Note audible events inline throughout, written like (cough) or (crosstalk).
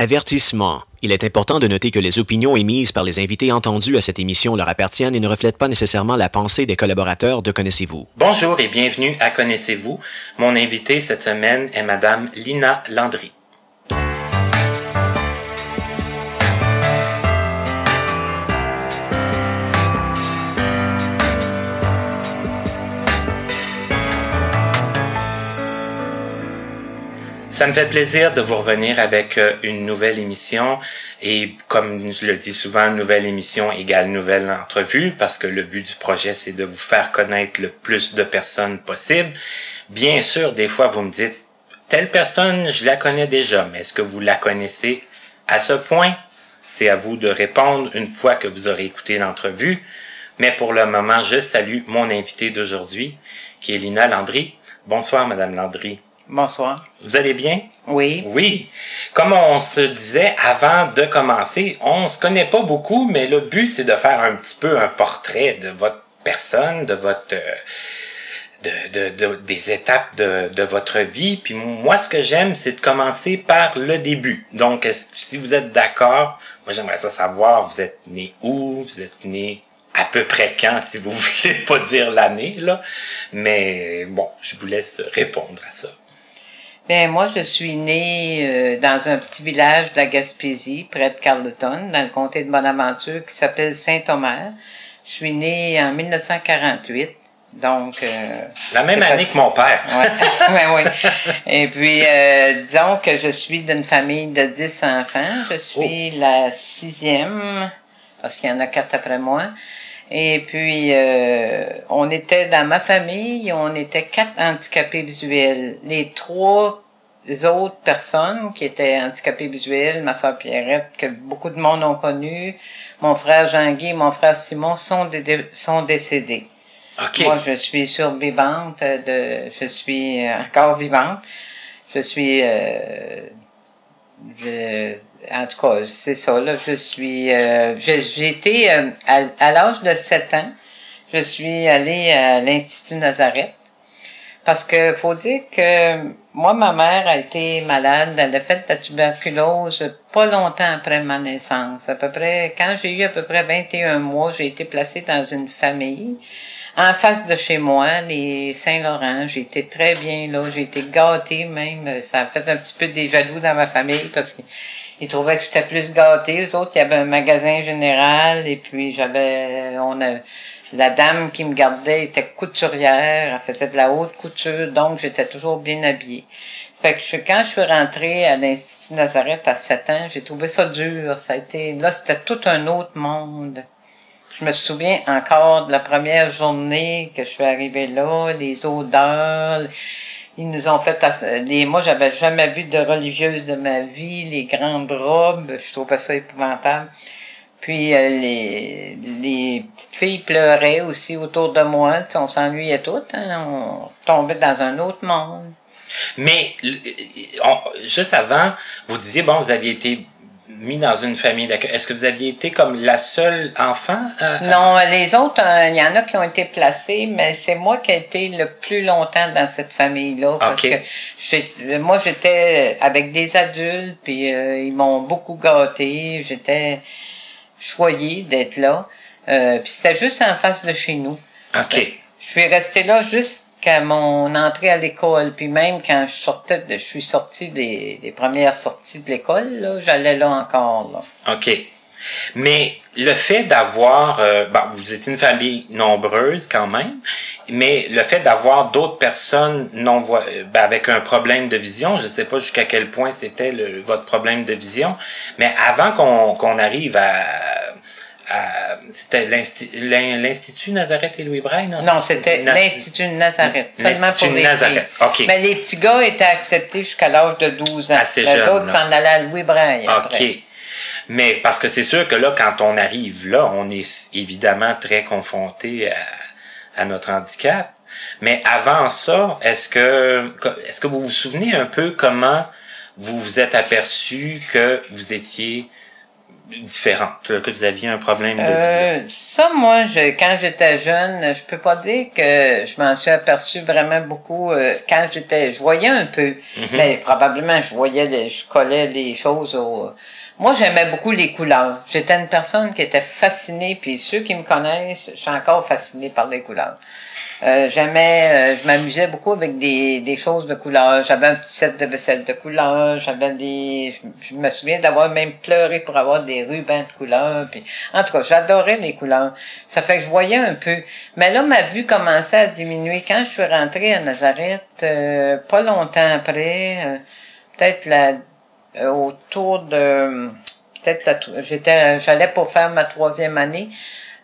Avertissement. Il est important de noter que les opinions émises par les invités entendus à cette émission leur appartiennent et ne reflètent pas nécessairement la pensée des collaborateurs de Connaissez-vous. Bonjour et bienvenue à Connaissez-vous. Mon invité cette semaine est Madame Lina Landry. Ça me fait plaisir de vous revenir avec euh, une nouvelle émission et comme je le dis souvent, nouvelle émission égale nouvelle entrevue parce que le but du projet c'est de vous faire connaître le plus de personnes possible. Bien sûr, des fois vous me dites telle personne, je la connais déjà, mais est-ce que vous la connaissez à ce point? C'est à vous de répondre une fois que vous aurez écouté l'entrevue. Mais pour le moment, je salue mon invité d'aujourd'hui qui est Lina Landry. Bonsoir madame Landry. Bonsoir. Vous allez bien? Oui. Oui. Comme on se disait avant de commencer, on se connaît pas beaucoup, mais le but c'est de faire un petit peu un portrait de votre personne, de votre de, de, des étapes de, de votre vie. Puis moi, ce que j'aime, c'est de commencer par le début. Donc, si vous êtes d'accord, moi j'aimerais ça savoir, vous êtes né où, vous êtes né à peu près quand, si vous (laughs) voulez pas dire l'année, là? Mais bon, je vous laisse répondre à ça. Ben, moi, je suis née euh, dans un petit village de la Gaspésie, près de Carleton, dans le comté de Bonaventure, qui s'appelle Saint-Omer. Je suis née en 1948. Donc, euh, la même année que mon père. Ouais. (laughs) ben, oui. Et puis, euh, disons que je suis d'une famille de dix enfants. Je suis oh. la sixième, parce qu'il y en a quatre après moi. Et puis, euh, on était dans ma famille, on était quatre handicapés visuels. Les trois autres personnes qui étaient handicapées visuelles, ma soeur Pierrette, que beaucoup de monde ont connu, mon frère Jean-Guy, mon frère Simon, sont, sont décédés. Moi, je suis survivante, de, je suis encore vivante. Je suis... Euh, je, en tout cas, c'est ça, là, je suis, euh, j'ai été, euh, à, l'âge de 7 ans, je suis allée à l'Institut Nazareth. Parce que faut dire que moi, ma mère a été malade, elle a fait de la tuberculose pas longtemps après ma naissance. À peu près, quand j'ai eu à peu près 21 mois, j'ai été placée dans une famille en face de chez moi, les Saint-Laurent. J'ai été très bien là, j'ai été gâtée même. Ça a fait un petit peu des jaloux dans ma famille parce que ils trouvaient que j'étais plus gâtée. Eux autres, il y avait un magasin général et puis j'avais, on a, la dame qui me gardait était couturière, elle faisait de la haute couture, donc j'étais toujours bien habillée. Fait que je, quand je suis rentrée à l'Institut Nazareth à 7 ans, j'ai trouvé ça dur. Ça a été, là, c'était tout un autre monde. Je me souviens encore de la première journée que je suis arrivée là, les odeurs, ils nous ont fait les moi j'avais jamais vu de religieuse de ma vie, les grandes robes, je trouvais ça épouvantable. Puis euh, les, les petites filles pleuraient aussi autour de moi, on s'ennuyait toutes, hein, on tombait dans un autre monde. Mais juste avant, vous disiez bon, vous aviez été mis dans une famille d'accueil. Est-ce que vous aviez été comme la seule enfant? Non, les autres, euh, il y en a qui ont été placés, mais c'est moi qui ai été le plus longtemps dans cette famille-là. Parce que moi, j'étais avec des adultes, puis euh, ils m'ont beaucoup gâté. J'étais choyée d'être là. Euh, puis c'était juste en face de chez nous. OK. Je suis restée là juste qu'à mon entrée à l'école, puis même quand je sortais, suis sortie des, des premières sorties de l'école, j'allais là encore. OK. Mais le fait d'avoir, euh, vous étiez une famille nombreuse quand même, mais le fait d'avoir d'autres personnes non ben, avec un problème de vision, je ne sais pas jusqu'à quel point c'était votre problème de vision, mais avant qu'on arrive à c'était l'Institut Nazareth et Louis Braille, non? Non, c'était l'Institut Nazareth, seulement pour les Nazareth. filles. Mais les petits gars étaient acceptés jusqu'à l'âge de 12 ans. Assez les autres s'en allaient à Louis Braille OK. Mais parce que c'est sûr que là, quand on arrive là, on est évidemment très confronté à, à notre handicap. Mais avant ça, est-ce que est-ce que vous vous souvenez un peu comment vous vous êtes aperçu que vous étiez différente, que vous aviez un problème de Euh, ça, moi, je, quand j'étais jeune, je peux pas dire que je m'en suis aperçu vraiment beaucoup. euh, quand j'étais, je voyais un peu, mais probablement je voyais, les, je collais les choses au. Moi, j'aimais beaucoup les couleurs. J'étais une personne qui était fascinée, puis ceux qui me connaissent, je suis encore fascinée par les couleurs. Euh, j'aimais, euh, je m'amusais beaucoup avec des, des choses de couleur. J'avais un petit set de vaisselle de couleur. J'avais des, je, me souviens d'avoir même pleuré pour avoir des rubans de couleur. Puis, en tout cas, j'adorais les couleurs. Ça fait que je voyais un peu. Mais là, ma vue commençait à diminuer quand je suis rentrée à Nazareth. euh, pas longtemps après, euh, peut-être la, autour de, peut-être j'étais, j'allais pour faire ma troisième année.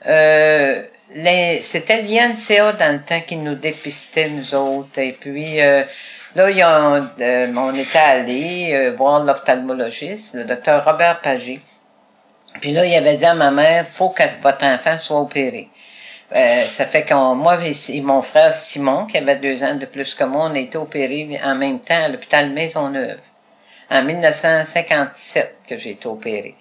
Euh, c'était l'INCA dans le temps qui nous dépistait, nous autres. Et puis, euh, là, ils ont, euh, on était allés euh, voir l'ophtalmologiste, le docteur Robert Pagé. Puis là, il avait dit à ma mère, faut que votre enfant soit opéré. Euh, ça fait que moi et mon frère Simon, qui avait deux ans de plus que moi, on a été opérés en même temps à l'hôpital Maisonneuve. En 1957 que j'ai été opéré.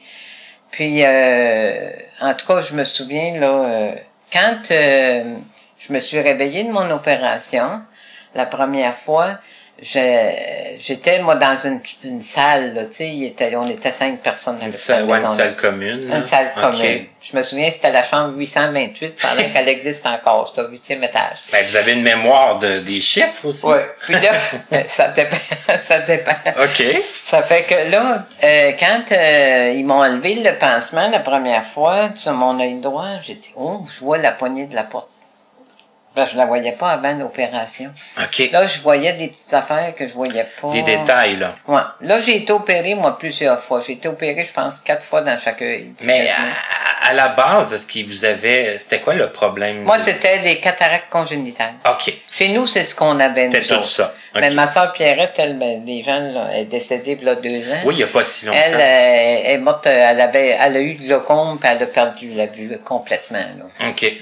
Puis, euh, en tout cas, je me souviens, là, euh, quand euh, je me suis réveillée de mon opération, la première fois, j'étais, moi, dans une, une salle, là, tu sais, était- on était cinq personnes dans Une le salle, ouais, une salle commune. là. Une salle commune. Je me souviens, c'était la chambre 828, ça a l'air (laughs) qu'elle existe encore, c'est au huitième étage. Ben, vous avez une mémoire de, des chiffres aussi? Ouais. Puis là, (laughs) ça dépend, (laughs) ça dépend. OK. Ça fait que là, euh, quand euh, ils m'ont enlevé le pansement la première fois sur mon œil droit, j'ai dit, oh, je vois la poignée de la porte. Là, je la voyais pas avant l'opération. OK. Là, je voyais des petites affaires que je voyais pas. Des détails, là. Ouais. Là, j'ai été opéré, moi, plusieurs fois. J'ai été opéré, je pense, quatre fois dans chaque œil. Mais à, à la base, est-ce qu'il vous avait. C'était quoi le problème? Moi, c'était des cataractes congénitales. OK. Chez nous, c'est ce qu'on avait, C'était tout autres. ça. Mais ma soeur Pierrette, elle, ben, les gens, là, elle est décédée il y a deux ans. Oui, il n'y a pas si longtemps. Elle, euh, elle est morte, elle avait, elle a eu du glaucome, puis elle a perdu la vue complètement, là. OK.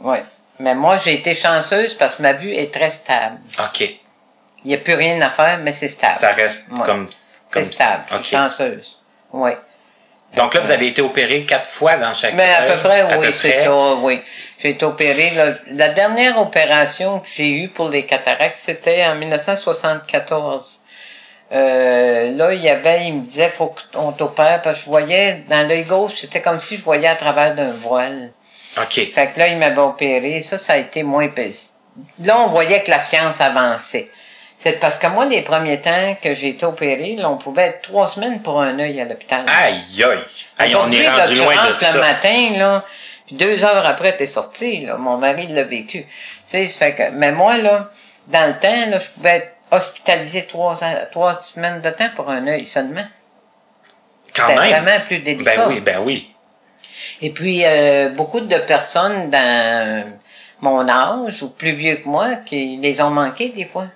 Ouais. Mais moi, j'ai été chanceuse parce que ma vue est très stable. OK. Il n'y a plus rien à faire, mais c'est stable. Ça reste Ouais. comme. C'est stable. Je OK. suis chanceuse. Oui. Donc là, vous avez été opéré quatre fois dans chaque Mais à œil? peu près, À oui, c'est ça, oui. J'ai été opérée. là. La dernière opération que j'ai eue pour les cataractes, c'était en 1974. Euh, là, il y avait, il me disait, faut qu'on t'opère, parce que je voyais, dans l'œil gauche, c'était comme si je voyais à travers d'un voile. OK. Fait que là, il m'avait opéré. Ça, ça a été moins Là, on voyait que la science avançait. C'est parce que moi, les premiers temps que j'ai été opéré, là, on pouvait être trois semaines pour un œil à l'hôpital. Aïe, aïe. Aïe, on est là, rendu tu loin de ça. le matin, là, puis deux heures après, t'es sorti, là. Mon mari l'a vécu. Tu sais, ça fait que, mais moi, là, dans le temps, là, je pouvais être hospitalisé trois, ans- trois semaines de temps pour un œil seulement. Quand même. vraiment plus délicat. Ben oui, ben oui. Et puis, euh, beaucoup de personnes dans mon âge ou plus vieux que moi qui les ont manqués des fois.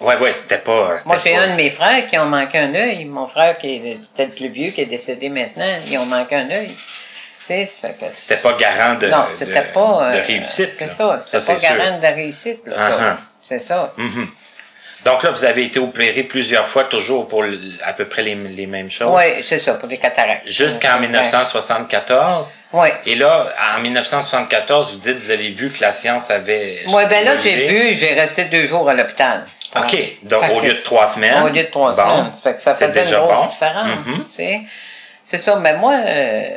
Ouais, ouais, c'était pas. Moi, j'ai pas- un de mes frères qui ont manqué un œil. Mon frère qui était le plus vieux, qui est décédé maintenant, ils ont manqué un œil. C'était pas garant de, non, de- c'était pas... de euh, réussite. C'est ça, c'était c'est pas sûr. garant de réussite. Uh-huh. C'est ça. Mhm. Donc là, vous avez été opéré plusieurs fois, toujours pour à peu près les, les mêmes choses? Oui, c'est ça, pour les cataractes. Jusqu'en Ouais. 1974. Ouais. Et là, en 1974, vous dites, vous avez vu que la science avait. Oui, ben là, j'ai vu, j'ai resté deux jours à l'hôpital. OK. Donc, Fait au lieu de trois semaines. Au lieu de trois bon, semaines. Ça fait que ça faisait une grosse bon. différence, Mhm. tu sais. C'est ça, mais moi, euh,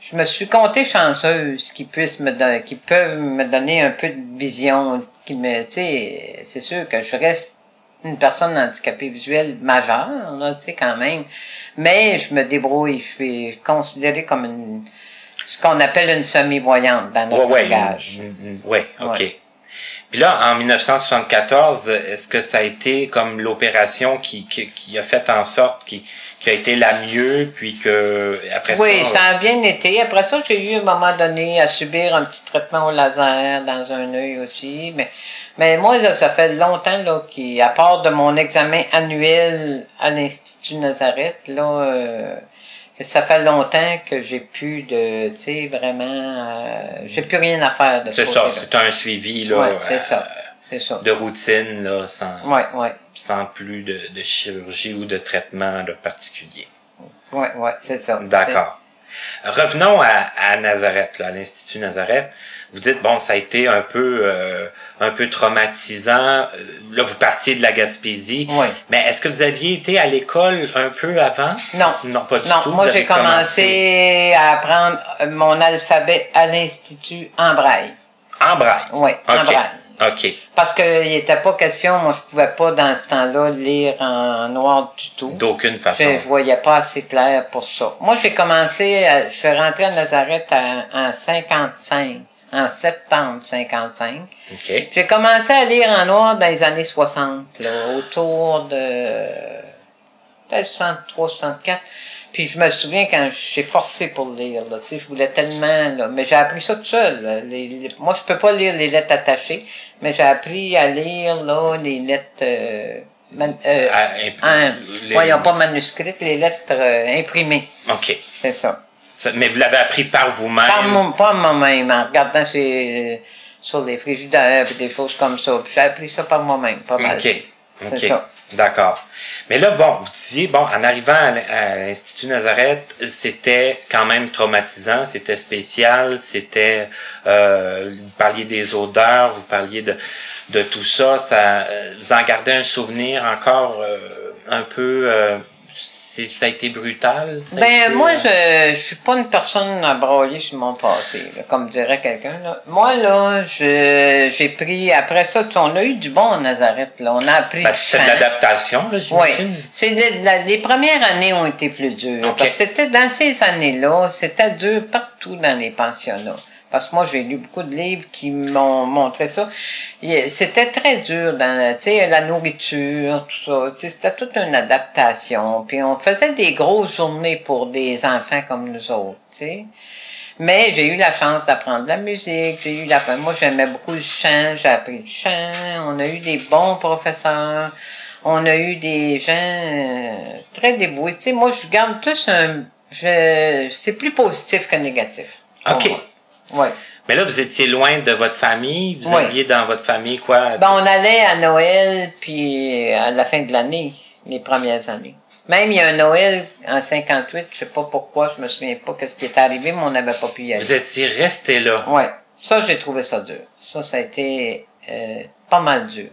je me suis comptée chanceuse qu'ils puissent me qu'ils peuvent me donner un peu de vision, qui me, tu sais, c'est sûr que je reste une personne handicapée visuelle majeure, là, tu sais, quand même. Mais je me débrouille, je suis considérée comme une, ce qu'on appelle une semi-voyante dans notre Ouais, langage. Oui, OK. Ouais. Puis là, en 1974, est-ce que ça a été comme l'opération qui, qui, qui a fait en sorte qui, qui a été la mieux, puis que après Oui, ça. ça a bien été. Après ça, j'ai eu à un moment donné à subir un petit traitement au laser dans un œil aussi. Mais, mais moi, là, ça fait longtemps là, qu'à part de mon examen annuel à l'Institut Nazareth, là, euh, que ça fait longtemps que j'ai plus de, tu sais, vraiment, euh, j'ai plus rien à faire de ce C'est ça, côté-là. c'est un suivi là, Ouais, c'est euh, ça. C'est ça. de routine, là, sans, Ouais, ouais. sans plus de, de chirurgie ou de traitement là, particulier. Oui, oui, c'est ça. D'accord. Revenons à, à Nazareth, là, à l'Institut Nazareth. Vous dites bon, ça a été un peu euh, un peu traumatisant. Euh, là, vous partiez de la Gaspésie. Oui. Mais est-ce que vous aviez été à l'école un peu avant? Non. Non, pas du non, tout. moi j'ai commencé à apprendre mon alphabet à l'Institut en braille. en braille. Oui, en braille. OK. Parce qu'il n'était pas question, moi je pouvais pas dans ce temps-là lire en noir du tout. D'aucune façon. Je, voyais pas assez clair pour ça. Moi, j'ai commencé, à- je suis rentré à Nazareth à- en 55, en septembre 55. OK. J'ai commencé à lire en noir dans les années 60, là, autour de, peut-être 63, 64. Puis je me souviens quand j'ai forcé pour lire, là, tu sais, je voulais tellement, là, mais j'ai appris ça tout seul. là. Les- les- moi, je peux pas lire les lettres attachées, mais j'ai appris à lire, là, les lettres, euh, man- euh, Ah, un- les- voyons pas manuscrites, les lettres euh, imprimées. OK. C'est ça. Mais vous l'avez appris par vous-même. Par mon, pas moi-même, en regardant ces, sur les frigidaires et des choses comme ça. J'ai appris ça par moi-même, pas mal. OK. C'est ça. D'accord. Mais là, bon, vous disiez, bon, en arrivant à l'Institut Nazareth, c'était quand même traumatisant, c'était spécial, c'était, euh, vous parliez des odeurs, vous parliez de, de tout ça, ça, euh, vous en gardez un souvenir encore euh, un peu, euh, ça a été brutal? ça Ben, été, moi, euh, je, je suis pas une personne à broyer sur mon passé, là, comme dirait quelqu'un, là. Moi, là, je, j'ai pris, après ça, tu sais, on a eu du bon à Nazareth, là. On a appris ben, c'était de l'adaptation, là, Oui. j'imagine. C'est de- la- les premières années ont été plus dures. Ok. Parce que c'était dans ces années-là, c'était dur partout dans les pensionnats. Parce que moi, j'ai lu beaucoup de livres qui m'ont montré ça. C'était très dur dans, tu sais, la nourriture, tout ça. Tu sais, c'était toute une adaptation. Puis on faisait des grosses journées pour des enfants comme nous autres, tu sais. Mais j'ai eu la chance d'apprendre la musique, j'ai eu la moi j'aimais beaucoup le chant, j'ai appris le chant, on a eu des bons professeurs, on a eu des gens euh, très dévoués. Tu sais, moi je garde plus un je c'est plus positif que négatif. OK. moi. Ouais. Mais là, vous étiez loin de votre famille, vous Oui. aviez dans votre famille quoi? Ben, on allait à Noël puis à la fin de l'année, les premières années. Même il y a un Noël en 58, je sais pas pourquoi, je me souviens pas que ce qui est arrivé, mais on n'avait pas pu y aller. Vous étiez resté là. Ouais, ça j'ai trouvé ça dur. Ça, ça a été euh, pas mal dur.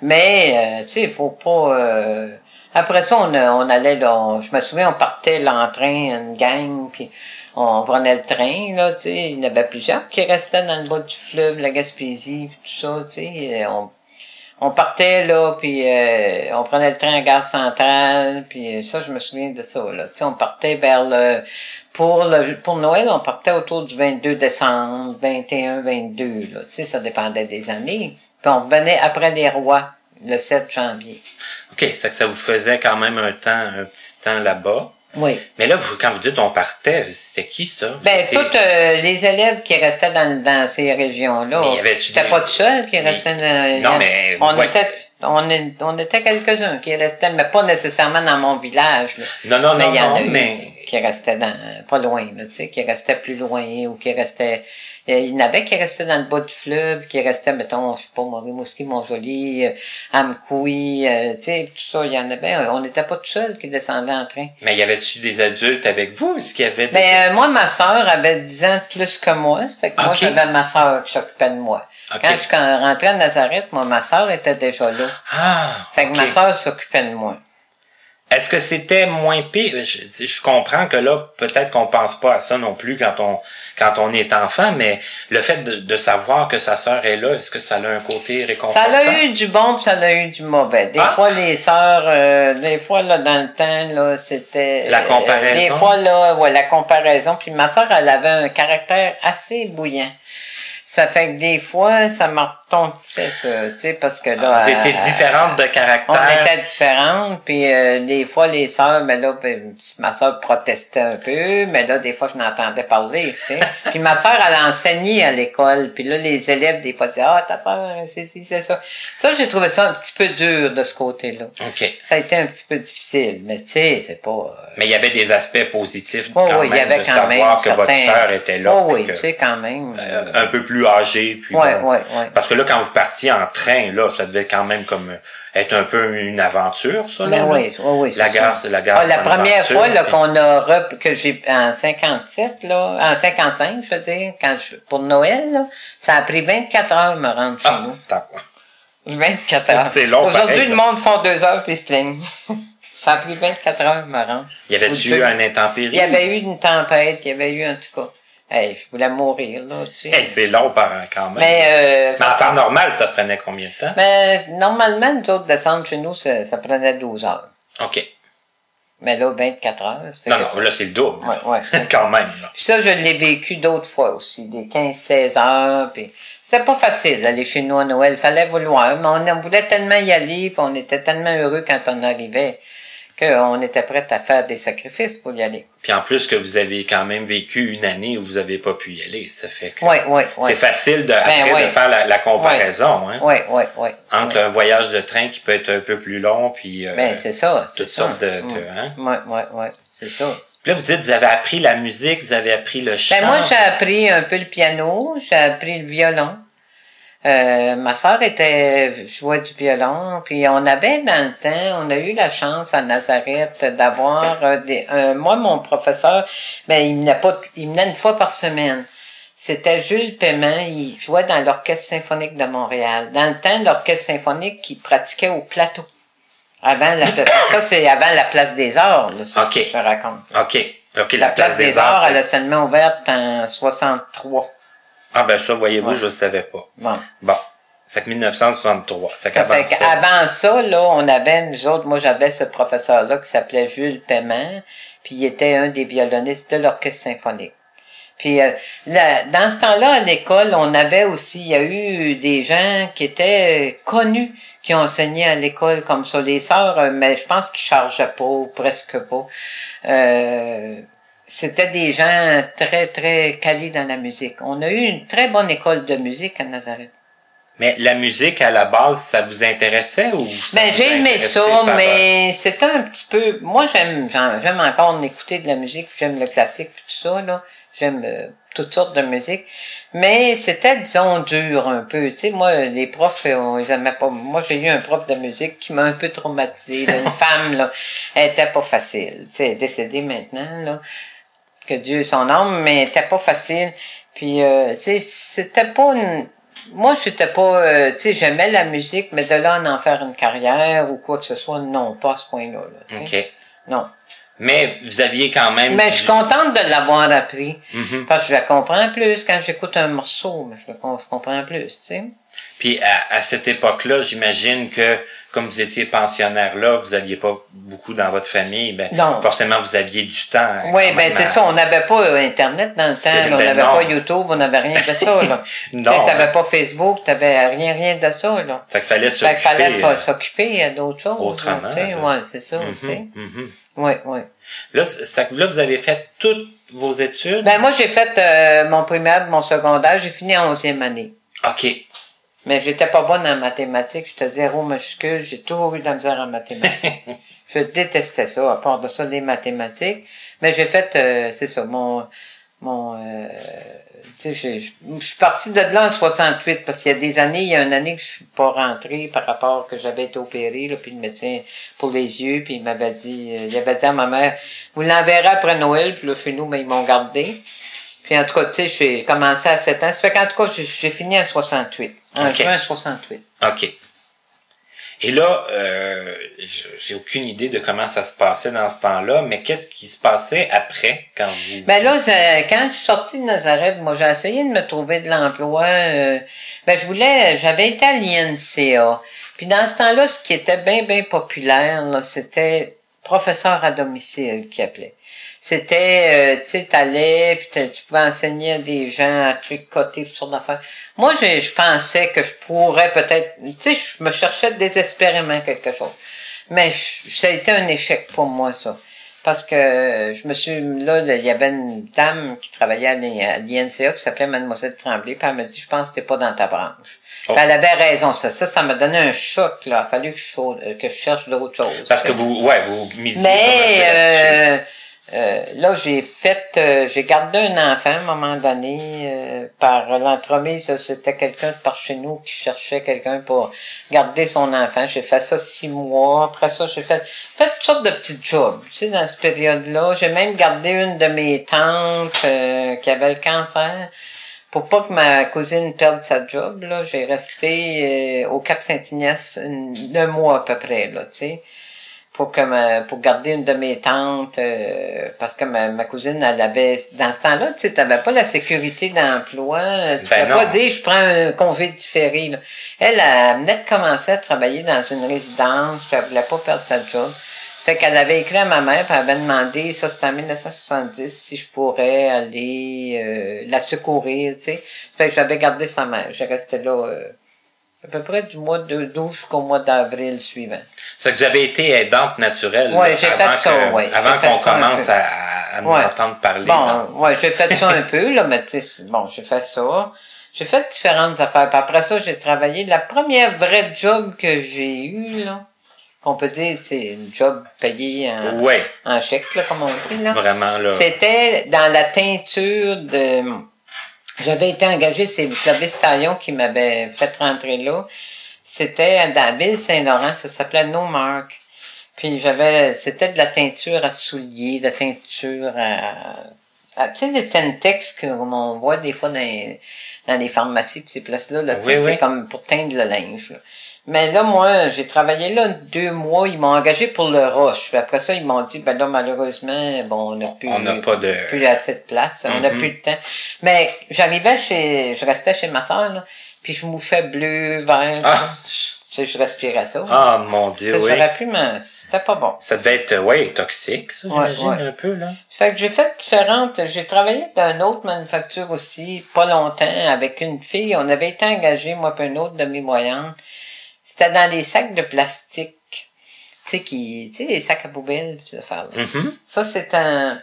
Mais euh, tu sais, il faut pas. euh, Après ça, on, on allait là. on- je me souviens, on partait là, en train, une gang, puis on prenait le train là. Tu sais, il y en avait plusieurs qui restaient dans le bas du fleuve, la Gaspésie, tout ça. Tu sais, on, on partait là, puis euh, on prenait le train à Gare Centrale, puis ça, je me souviens de ça. Là. Tu sais, on partait vers le... Pour, le, pour Noël, on partait autour du 22 décembre, 21, 22. Là. Tu sais, ça dépendait des années. Puis on revenait après les rois, le 7 janvier. OK, c'est que ça vous faisait quand même un temps, un petit temps là-bas. Oui. Mais là, vous, quand vous dites on partait, c'était qui ça? Ben, C'était- tous euh, les élèves qui restaient dans, dans ces régions-là. Mais y avait-tu J'étais des- pas tout seul qui Mais- restait dans Non, mais- On ouais. était, on, est- on était quelques-uns qui restaient, mais pas nécessairement dans mon village. là. Non, non, mais non, il y en non, a eu mais... qui restaient dans, pas loin, là, tu sais, qui restaient plus loin ou qui restaient, il y en avait qui restaient dans le bas du fleuve, qui restaient, mettons, je sais pas, Rimouski, Montjoli, euh, Amkoui, euh, tu sais, tout ça, il y en avait. On n'était pas tout seul qui descendait en train. Mais y avait-tu des adultes avec vous? Est-ce qu'il y avait des... Ben, euh, moi, ma sœur avait 10 ans de plus que moi. Ça fait que moi, j'avais ma sœur qui s'occupait de moi. Ok. Quand je suis rentrée à Nazareth, moi, ma sœur était déjà là. Ah! Fait que ma sœur s'occupait de moi. Est-ce que c'était moins pire? Je, je comprends que là, peut-être qu'on pense pas à ça non plus quand on quand on est enfant, mais le fait de, de savoir que sa sœur est là, est-ce que ça a un côté réconfortant? Ça a eu du bon puis ça a eu du mauvais. Des Ah. fois, les sœurs, euh, des fois, là, dans le temps, là, c'était... La comparaison? des fois, là, ouais, la comparaison. Puis ma sœur, elle avait un caractère assez bouillant. Ça fait que des fois, ça m'a retontissait ça, tu sais, parce que là... Vous étiez elle- différentes de On caractère. était différentes, puis euh, des fois les sœurs, ben là, ben, ma sœur protestait un peu, mais là des fois je n'entendais parler, tu sais. (laughs) puis ma sœur elle a enseigné à l'école, puis là les élèves des fois disaient ah ta sœur c'est c'est ça. Ça j'ai trouvé ça un petit peu dur de ce côté-là. OK. Ça a été un petit peu difficile, mais tu sais c'est pas. euh, Mais il y avait des aspects positifs Oh quand oui, il y même avait de quand même savoir que votre sœur était là. Oh oui, que, tu sais quand même. euh, un peu plus plus âgés. Puis Ouais, bon. ouais, ouais. Parce que là, quand vous partiez en train, là, ça devait quand même comme être un peu une aventure, ça. Ben oui, oui, oui, La gare, c'est la gare. Ah, la première fois là, puis- qu'on a rep- que j'ai en 57 là, en 55 je veux dire, quand je, pour Noël là, ça a pris 24 heures me rendre chez Ah, nous. t'as- 24 heures. C'est long, Aujourd'hui pareil. le monde font deux heures puis ils se plaignent. (laughs) ça a pris 24 heures me rendre. Y avait-tu eu un intempérie? Il y avait eu une tempête, il y avait eu en tout cas. Hey, je voulais mourir là, tu sais. Hey, c'est long par an quand même. mais euh, Mais en temps normal, ça prenait combien de temps? mais normalement nous autres descendre chez nous ça, ça prenait 12 heures. OK. Mais là 24 heures, c'était Non, non, là, c'est le double. Ouais, ouais. (laughs) quand même. là. Puis ça, je l'ai vécu d'autres fois aussi, des 15-16 heures. Puis c'était pas facile d'aller chez nous à Noël. Fallait vouloir, mais on, on voulait tellement y aller, puis on était tellement heureux quand on arrivait qu'on était prêt à faire des sacrifices pour y aller. Puis en plus que vous avez quand même vécu une année où vous avez pas pu y aller, ça fait que Oui, oui, c'est facile de, après ouais. de faire la, la comparaison, hein, Oui, oui, oui. entre un voyage de train qui peut être un peu plus long, puis euh, Ben, c'est ça. c'est toutes ça. sortes de, de- hein. Oui, oui, oui. C'est ça. Puis là, vous dites, vous avez appris la musique, vous avez appris le chant. Ben, moi, j'ai appris un peu le piano, j'ai appris le violon. Euh, ma sœur était jouait du violon, puis on avait dans le temps, on a eu la chance à Nazareth d'avoir euh, des. euh, moi, mon professeur, ben il venait pas, il venait une fois par semaine. C'était Jules Paiement, il jouait dans l'orchestre symphonique de Montréal. Dans le temps, l'orchestre symphonique qui pratiquait au plateau. Avant la, ça c'est avant la place des Arts, là, ça, que je te raconte. OK. OK, La place des Arts, c'est- elle a seulement ouverte en 63. Ah ben ça, voyez-vous, Ouais. je ne savais pas. Bon. Bon. C'est que 1963. C'est Ça qu'avant fait ça. qu'avant ça, là, on avait, nous autres, moi, j'avais ce professeur-là qui s'appelait Jules Paiement, puis il était un des violonistes de l'orchestre symphonique. Puis euh, là, dans ce temps-là, à l'école, on avait aussi, il y a eu des gens qui étaient euh, connus, qui ont enseigné à l'école comme ça, les sœurs, euh, mais je pense qu'ils chargeaient pas, ou presque pas. Euh, c'était des gens très, très calés dans la musique. On a eu une très bonne école de musique à Nazareth. Mais la musique, à la base, ça vous intéressait ou ça Ben, j'ai aimé ça, par- euh, mais c'était un petit peu. Moi, j'aime, j'aime encore écouter de la musique, j'aime le classique, puis tout ça, là. J'aime euh, toutes sortes de musique. Mais c'était, disons, dur un peu. Tu sais, moi, les profs, euh, ils aimaient pas. Moi, j'ai eu un prof de musique qui m'a un peu traumatisé. Une (laughs) femme, là. Elle était pas facile. Tu sais, elle est décédée maintenant, là. Que Dieu ait son âme, mais elle était pas facile. Puis, euh, tu sais, c'était pas une. Moi, j'étais pas. euh, tu sais, j'aimais la musique, mais de là à en faire une carrière ou quoi que ce soit, non, pas à ce point-là. là. OK. Non. Mais vous aviez quand même. Mais je suis contente de l'avoir appris. Mhm. Parce que je la comprends plus quand j'écoute un morceau, mais je le comprends plus, tu sais. Puis à, à cette époque-là, j'imagine que comme vous étiez pensionnaire là, vous aviez pas beaucoup dans votre famille, ben Non. forcément vous aviez du temps. quand Oui, ben c'est à- ça. On n'avait pas euh, Internet dans le temps. là. on ben n'avait pas YouTube, on n'avait rien de ça. Là. (laughs) tu Non, t'avais hein. pas Facebook, t'avais rien, rien de ça. Là. Fait qu'il fallait Fait qu'il s'occuper. fallait euh, s'occuper euh, d'autres choses. autrement, tu. Ouais, c'est ça. tu sais. mhm, mhm. Oui, oui. Là, ça- là, vous avez fait toutes vos études? Ben moi, j'ai fait euh, mon primaire, mon secondaire, j'ai fini en 11e année. OK. Mais j'étais pas bonne en mathématiques, j'étais zéro majuscule, j'ai toujours eu de la misère en mathématiques. (laughs) je détestais ça, à part de ça, les mathématiques. Mais j'ai fait, euh, c'est ça, mon, mon, euh, tu sais, j'ai- je suis partie de là en 68, parce qu'il y a des années, il y a une année que je suis pas rentrée par rapport que j'avais été opérée, là, puis le médecin pour les yeux, puis il m'avait dit, euh, il avait dit à ma mère, vous l'enverrez après Noël, puis là, chez nous, ben, ils m'ont gardé. Puis en tout cas, tu sais, j'ai commencé à 7 ans. Ça fait qu'en tout cas, j'ai- fini en 68. En juin 68. OK. Et là, euh, j'ai aucune idée de comment ça se passait dans ce temps-là, mais qu'est-ce qui se passait après quand vous... Ben là, c'est- quand je suis sortie de Nazareth, moi, j'ai essayé de me trouver de l'emploi. euh, ben, je voulais, j'avais été à l'INCA. Puis dans ce temps-là, ce qui était bien, bien populaire, c'était professeur à domicile qui appelait. C'était, euh, tu sais, t'allais, puis tu pouvais enseigner à des gens à tricoter, toutes sortes d'affaires. Moi, je, je pensais que je pourrais peut-être, tu sais, je me cherchais désespérément quelque chose. Mais je- ça a été un échec pour moi, ça. Parce que je me suis, là, il y avait une dame qui travaillait à l'I- à l'INCA qui s'appelait Mademoiselle Tremblay, puis elle m'a dit, je pense que t'es pas dans ta branche. Oh. Elle avait raison, ça. Ça, ça m'a donné un choc, là. Il a fallu que je, sau- que je cherche d'autres choses. Parce que vous, ouais, vous misiez Mais. Euh, là, j'ai fait, euh, j'ai gardé un enfant à un moment donné euh, par l'entremise. C'était quelqu'un par chez nous qui cherchait quelqu'un pour garder son enfant. J'ai fait ça six mois. Après ça, j'ai fait, fait toutes sortes de petits jobs. Tu sais, dans cette période-là, j'ai même gardé une de mes tantes qui avait le cancer. Pour pas que ma cousine perde sa job, là, j'ai resté au Cap Saint-Ignace un mois à peu près, là, tu sais pour que pour garder une de mes tantes euh, parce que ma, ma, cousine elle avait dans ce temps-là tu sais t'avais pas la sécurité d'emploi tu ben pas dire je prends un congé différé là. elle, elle venait de commencer à travailler dans une résidence puis elle voulait pas perdre sa job. Fait qu'elle avait écrit à ma mère puis elle avait demandé ça c'était en 1970 si je pourrais aller euh, la secourir tu sais. Fait que j'avais gardé sa mère j'ai resté là euh, à peu près du mois de d'août jusqu'au mois d'avril suivant. C'est que vous avez été aidante naturelle. Oui, j'ai fait ça, oui. Avant qu'on commence à, à nous entendre parler. Bon, oui, j'ai fait ça un peu, là, mais tu sais, bon, j'ai fait ça. J'ai fait différentes affaires. Puis après ça, j'ai travaillé. La première vraie job que j'ai eue, là, qu'on peut dire, c'est une job payée en, ouais. en chèque, là, comme on dit, là. Vraiment, là. C'était dans la teinture de j'avais été engagé, c'est Clovis Taillon qui m'avait fait rentrer là. C'était à la ville Saint-Laurent, ça s'appelait No Mark. Puis j'avais, c'était de la teinture à souliers, de la teinture à, tu sais, des Tentex qu'on voit des fois dans, dans les pharmacies ces places-là, là, c'est comme pour teindre le linge. Là. Mais là, moi, j'ai travaillé là deux mois. Ils m'ont engagé pour le roche. Puis après ça, ils m'ont dit, ben là, malheureusement, bon, on n'a plus, on pas de... plus assez de place. On n'a mm-hmm. plus de temps. Mais j'arrivais chez, je restais chez ma soeur, là, puis je mouchais bleu, vert. Ah. Tu sais, je respirais ça. Ah, mon Dieu, oui. J'aurais pu, mais c'était pas bon. Ça devait être, ouais, toxique, ça, j'imagine, un peu, là. Fait que j'ai fait différentes, j'ai travaillé dans une autre manufacture aussi, pas longtemps, avec une fille. On avait été engagé, moi, puis une autre de mes moyennes. C'était dans les sacs de plastique. Tu sais, qui, tu sais, les sacs à poubelle, ces affaires-là. Mm-hmm. Ça, c'est un,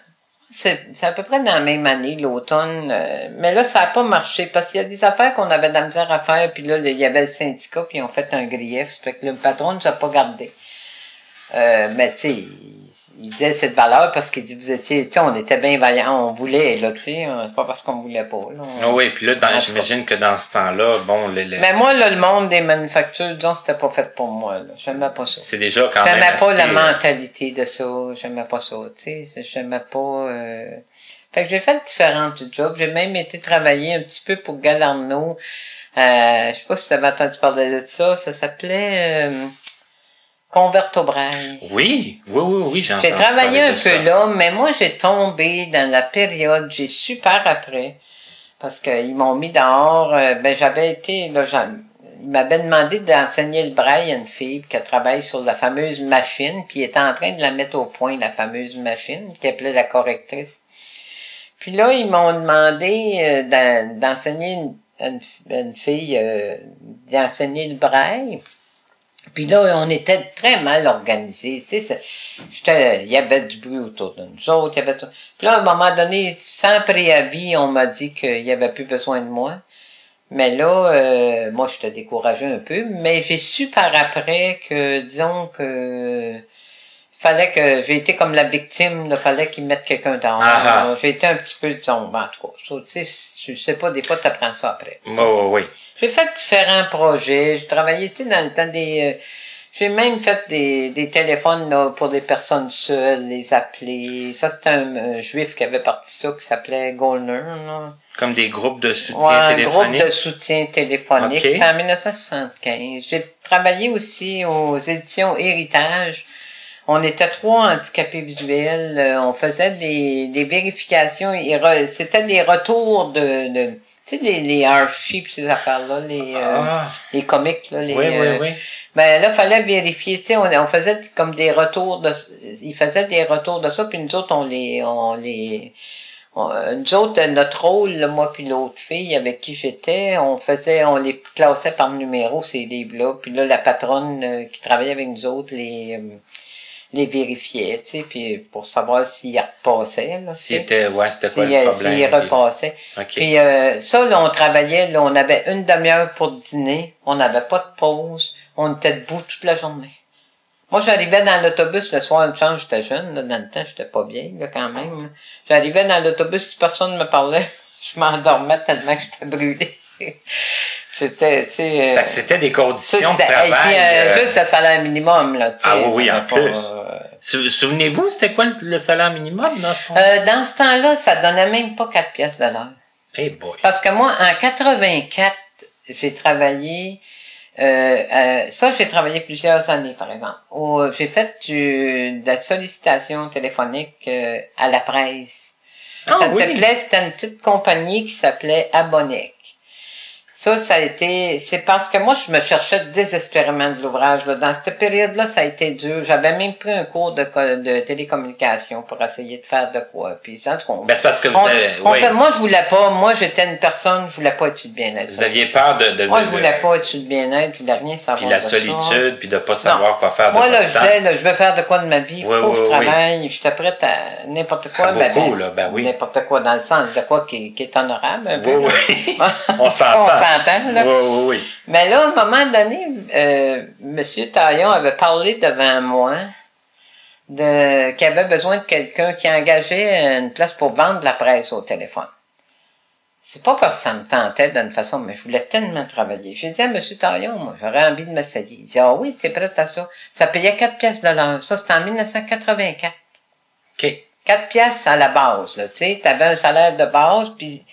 c'est, à peu près dans la même année, l'automne. Euh, mais là, ça n'a pas marché parce qu'il y a des affaires qu'on avait de la misère à faire. Puis là, il y avait le syndicat, puis ils ont fait un grief. Ça fait que le patron ne s'est pas gardé. Euh, mais tu sais, il disait cette valeur parce qu'il dit vous étiez tu sais on était bien vaillants on voulait là tu sais c'est pas parce qu'on voulait pas là. Ah oui puis là j'imagine que dans ce temps-là bon les, mais moi là le monde des manufactures disons c'était pas fait pour moi là. J'aimais pas ça. C'est déjà quand même j'aimais pas la euh, mentalité de ça j'aimais pas ça tu sais. J'aimais pas euh... fait que j'ai fait différentes jobs. J'ai même été travailler un petit peu pour Galarno. Euh, je sais pas si tu avais entendu parler de ça. Ça s'appelait euh, Convert au braille. Oui, oui, oui, oui, j'ai J'ai travaillé un peu là, mais moi, j'ai tombé dans la période, j'ai su par après, parce qu'ils m'ont mis dehors, euh, ben, j'avais été, là, il m'avait demandé d'enseigner le braille à une fille qui travaille sur la fameuse machine, puis il était en train de la mettre au point, la fameuse machine, qui appelait la correctrice. Puis là, ils m'ont demandé euh, d'enseigner une, une, fille, euh, d'enseigner le braille. Puis là, on était très mal organisés. Tu sais, il y avait du bruit autour de nous autres. Y avait tout. Puis là, à un moment donné, sans préavis, on m'a dit qu'il n'y avait plus besoin de moi. Mais là, euh, moi, j'étais découragé un peu. Mais j'ai su par après que, disons que fallait que j'ai été comme la victime, il fallait qu'ils mettent quelqu'un dehors. Ah, ah. J'ai été un petit peu tombé, en tout cas. Tu sais, sais pas, des fois, tu apprends ça après. Oui, oui, oui. J'ai fait différents projets. J'ai travaillé, tu sais, dans le temps des... Euh, j'ai même fait des, des téléphones là, pour des personnes seules, les appeler. Ça, c'était un, juif qui avait parti ça, qui s'appelait Goldner. Là. Comme des groupes de soutien ouais, téléphonique? groupe de soutien téléphonique. C'était en 1975. J'ai travaillé aussi aux éditions Héritage. On était trois handicapés visuels. Euh, on faisait des, des vérifications. C'était des retours de, de tu sais, les, les archives, ces affaires-là, les, euh, ah. les comics, là, les, oui, oui, euh, oui. Ben là, fallait vérifier, tu sais, on, on faisait comme des retours de, ils faisaient des retours de ça, puis nous autres, on les, on les, nous autres, notre rôle, moi puis l'autre fille avec qui j'étais, on faisait, on les classait par numéro, ces livres-là, puis là, la patronne euh, qui travaillait avec nous autres, les, les vérifiait, tu sais, puis pour savoir s'ils repassaient. Là, c'était, ouais, c'était quoi le problème? S'ils repassaient. Puis euh, ça, là, on travaillait, là, on avait une demi-heure pour dîner, on n'avait pas de pause, on était debout toute la journée. Moi, j'arrivais dans l'autobus le soir, une chance, j'étais jeune, là, dans le temps, j'étais pas vieille, là, quand même. J'arrivais dans l'autobus, si personne ne me parlait, (laughs) je m'endormais tellement que j'étais brûlée. J'étais, tu sais... Euh, C'était des ça, conditions de c'était- travail. et puis, euh, euh, juste le salaire minimum, là, tu sais. Ah oui, oui, en pas, plus. euh, sou- Souvenez-vous, c'était quoi le, salaire minimum dans ce temps? euh, dans ce temps-là, ça donnait même pas 4 pièces de l'heure. Hey boy. Parce que moi, en 84, j'ai travaillé... Euh, euh, ça, j'ai travaillé plusieurs années, par exemple. J'ai fait du- de la sollicitation téléphonique euh, à la presse. Ah ça oui. s'appelait, c'était une petite compagnie qui s'appelait Abonnec. Ça, ça a été, c'est parce que moi, je me cherchais désespérément de l'ouvrage. là. Dans cette période-là, ça a été dur. J'avais même pris un cours de, co- de télécommunication pour essayer de faire de quoi. Puis, en tout cas, on- Ben, c'est parce que vous, on- avez, on fait- moi, je voulais pas. Moi, j'étais une personne, je voulais pas être de bien-être. vous aviez peur de, de, Moi, je voulais pas être de bien-être. Je voulais rien savoir. Puis la solitude, puis de pas savoir quoi faire de Moi, là, je disais, là, je veux faire de quoi de ma vie. Oui, faut que oui, je oui. travaille. J'étais prête à n'importe quoi. À ben, beaucoup, ben, là, ben oui. N'importe quoi, dans le sens de quoi qui, qui est honorable. Un peu, Oui, là. oui. (laughs) On s'entend. (laughs) Là. Oui, oui, oui. Mais là, à un moment donné, euh, M. Taillon avait parlé devant moi de qu'il avait besoin de quelqu'un qui engageait une place pour vendre de la presse au téléphone. C'est pas parce que ça me tentait d'une façon, mais je voulais tellement travailler. J'ai dit à M. Taillon, moi, j'aurais envie de m'essayer. Il dit, ah oui, t'es prête à ça? Ça payait 4 pièces de l'heure. Ça, c'était en 1984. OK. 4 pièces à la base, là, tu sais, t'avais un salaire de base, puis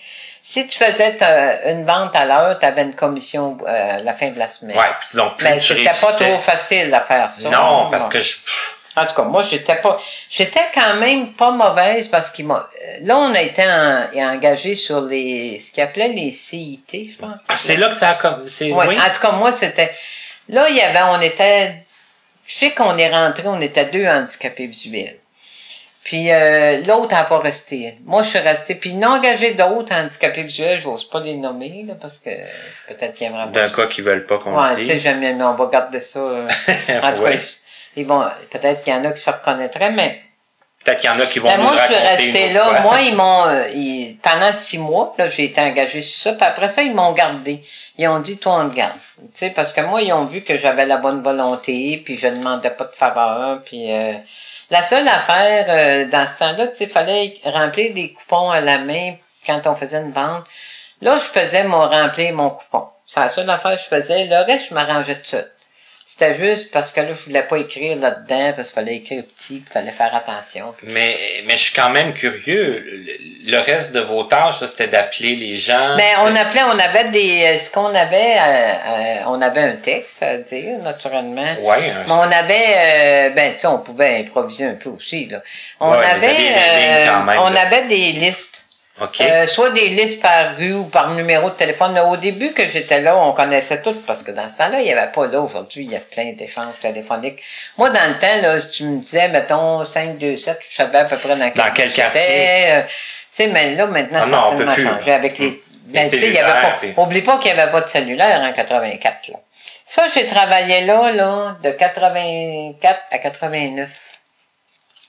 si tu faisais une vente à l'heure, t'avais une commission euh, à la fin de la semaine. Ouais, donc, plus Mais tu c'était pas trop facile de faire ça. Non, parce que je... En tout cas, moi, j'étais pas... J'étais quand même pas mauvaise parce qu'il m'a... Là, on a été en- engagé sur les... ce qu'ils appelaient les CIT, je pense. Ah, c'est là que ça a comme... C'est... Ouais, oui. En tout cas, moi, c'était... Là, il y avait... On était... Je sais qu'on est rentré, on était deux handicapés visuels. Puis euh, l'autre n'a pas resté. Moi, je suis restée. Puis n'ont engagé d'autres handicapés visuels, j'ose pas les nommer, là, parce que peut-être qu'ils aimeraient pas D'un cas qu'ils veulent pas qu'on Ouais, tu sais, bien, mais on va garder ça. euh, (laughs) en tout cas, Ouais. ils vont, peut-être qu'il y en a qui se reconnaîtraient, mais Peut-être qu'il y en a qui vont ben, nous moi, je suis restée une là. fois. Moi, ils (laughs) m'ont, euh, ils- pendant six mois, là, j'ai été engagée sur ça. Puis après ça, ils m'ont gardé. Ils ont dit, toi, on le garde. Tu sais, parce que moi, ils ont vu que j'avais la bonne volonté, puis je demandais pas de faveur, puis euh, la seule affaire, euh, dans ce temps-là, tu sais, fallait remplir des coupons à la main quand on faisait une vente. Là, je faisais mon remplir mon coupon. C'est la seule affaire que je faisais. Le reste, je m'arrangeais tout. C'était juste parce que là, je voulais pas écrire là-dedans, parce qu'il fallait écrire petit, il fallait faire attention. Mais, mais je suis quand même curieux. Le, le reste de vos tâches, c'était d'appeler les gens. Mais on appelait, on avait des, euh, ce qu'on avait, euh, euh, on avait un texte à dire, naturellement. Ouais, un- Mais on avait, euh, ben, tu sais, on pouvait improviser un peu aussi, là. On Ouais, avait, des quand même, on là. avait des listes. OK. Euh, soit des listes par rue ou par numéro de téléphone. Là, au début que j'étais là, on connaissait tout parce que dans ce temps-là, il n'y avait pas là. Aujourd'hui, il y a plein d'échanges téléphoniques. Moi, dans le temps, là, si tu me disais, mettons, 527, je savais à peu près dans quel, Dans quel quartier? Euh, tu sais, mais là, maintenant, Ah ça a tellement changé avec les... Ben, tu sais, il y avait pas... puis- Oublie pas qu'il n'y avait pas de cellulaire en 84, là. Ça, j'ai travaillé là, là, de 84 à 89.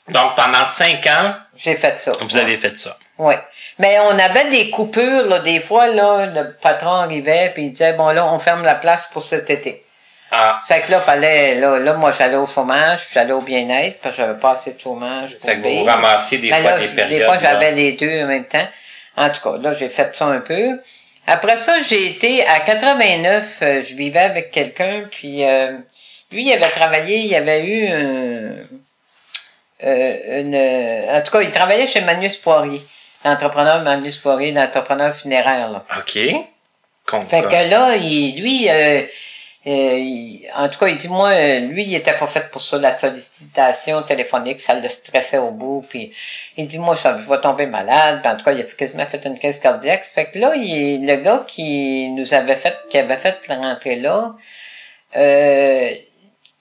Donc, pendant cinq ans, J'ai fait ça. vous avez fait ça. Oui. Mais on avait des coupures, là, des fois, là, le patron arrivait puis il disait, bon, là, on ferme la place pour cet été. Ah, Fait que là, fallait, là, là moi, j'allais au chômage, j'allais au bien-être, parce que j'avais pas assez de chômage. pour c'est que vous ramassiez des Ben fois là, des périodes. Des fois, j'avais les deux en même temps. En tout cas, là, j'ai fait ça un peu. Après ça, j'ai été à 89, euh, je vivais avec quelqu'un, puis euh, lui, il avait travaillé, il avait eu un- euh, une... En tout cas, il travaillait chez Magnus Poirier, l'entrepreneur Magnus Poirier, l'entrepreneur funéraire, là. OK. Con- Fait con- que là, il, lui, euh, euh, il- en tout cas, il dit, moi, lui, il était pas fait pour ça, la sollicitation téléphonique, ça le stressait au bout, puis il dit, moi, ça, je vais tomber malade, puis en tout cas, il a quasiment fait une crise cardiaque. Fait que là, il, le gars qui nous avait fait, qui avait fait la rentrée là, euh,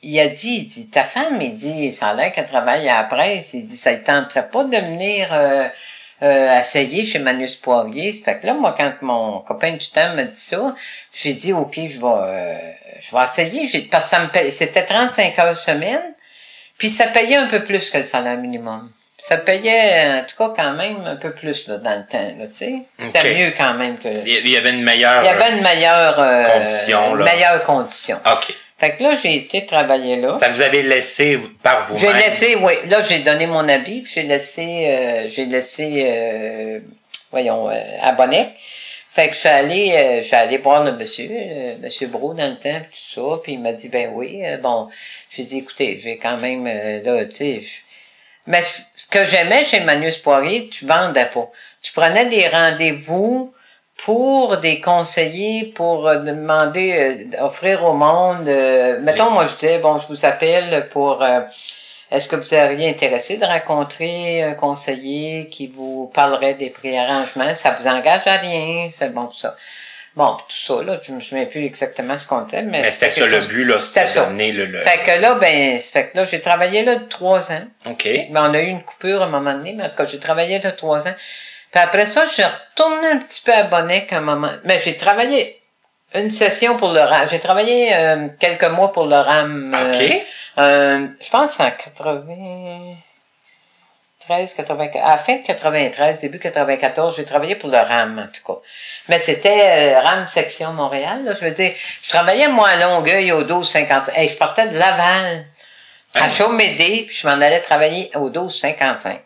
il a dit, il dit, ta femme, il dit, ça a l'air qu'elle travaille à la presse, il dit, ça ne tenterait pas de venir euh, euh, essayer chez Manus Poirier. Ça fait que là, moi, quand mon copain du temps me dit ça, j'ai dit, OK, je vais, euh, je vais essayer. J'ai, parce que ça me c'était 35 heures semaine, puis ça payait un peu plus que le salaire minimum. Ça payait, en tout cas, quand même un peu plus là, dans le temps, là, tu sais. C'était mieux quand même que... Il y avait une meilleure. Il y avait une meilleure... euh, Condition, une là. meilleure condition. OK. Fait que là, j'ai été travailler là. Ça vous avez laissé par vous-même? J'ai laissé, oui. Là, j'ai donné mon habit, puis j'ai laissé, euh, j'ai laissé, euh, voyons, euh, à Bonnet. Fait que je suis allé, euh, je suis allé voir le monsieur, euh, monsieur Brou dans le temps, puis tout ça, puis il m'a dit, ben oui, euh, bon, j'ai dit, écoutez, j'ai quand même, euh, là, tu sais, mais ce que j'aimais chez Magnus Poirier, tu vendais pas. Tu prenais des rendez-vous pour des conseillers, pour euh, demander, euh, offrir au monde. euh, mettons, moi, je disais, bon, je vous appelle pour. euh, Est-ce que vous seriez intéressé de rencontrer un conseiller qui vous parlerait des préarrangements? Ça vous engage à rien, c'est bon tout ça. Bon, tout ça, là, je me souviens plus exactement ce qu'on disait, mais, Mais c'était ça le but, là, C'était ça. d'amener le, le... Fait que là, ben, fait que là, j'ai travaillé là trois ans. OK. Mais on a eu une coupure à un moment donné, mais quand j'ai travaillé là trois ans. Puis après ça, je suis retournée un petit peu à Bonnec un moment. Mais j'ai travaillé une session pour le RAM. J'ai travaillé euh, quelques mois pour le RAM. euh, OK. euh, je pense en 93, 94, à la fin de 93, début 94, j'ai travaillé pour le RAM, en tout cas. Mais c'était euh, RAM section Montréal, là. Je veux dire, je travaillais, moi, à Longueuil, au 1250. Hey, je partais de Laval à. Chaumédé, puis je m'en allais travailler au 1255.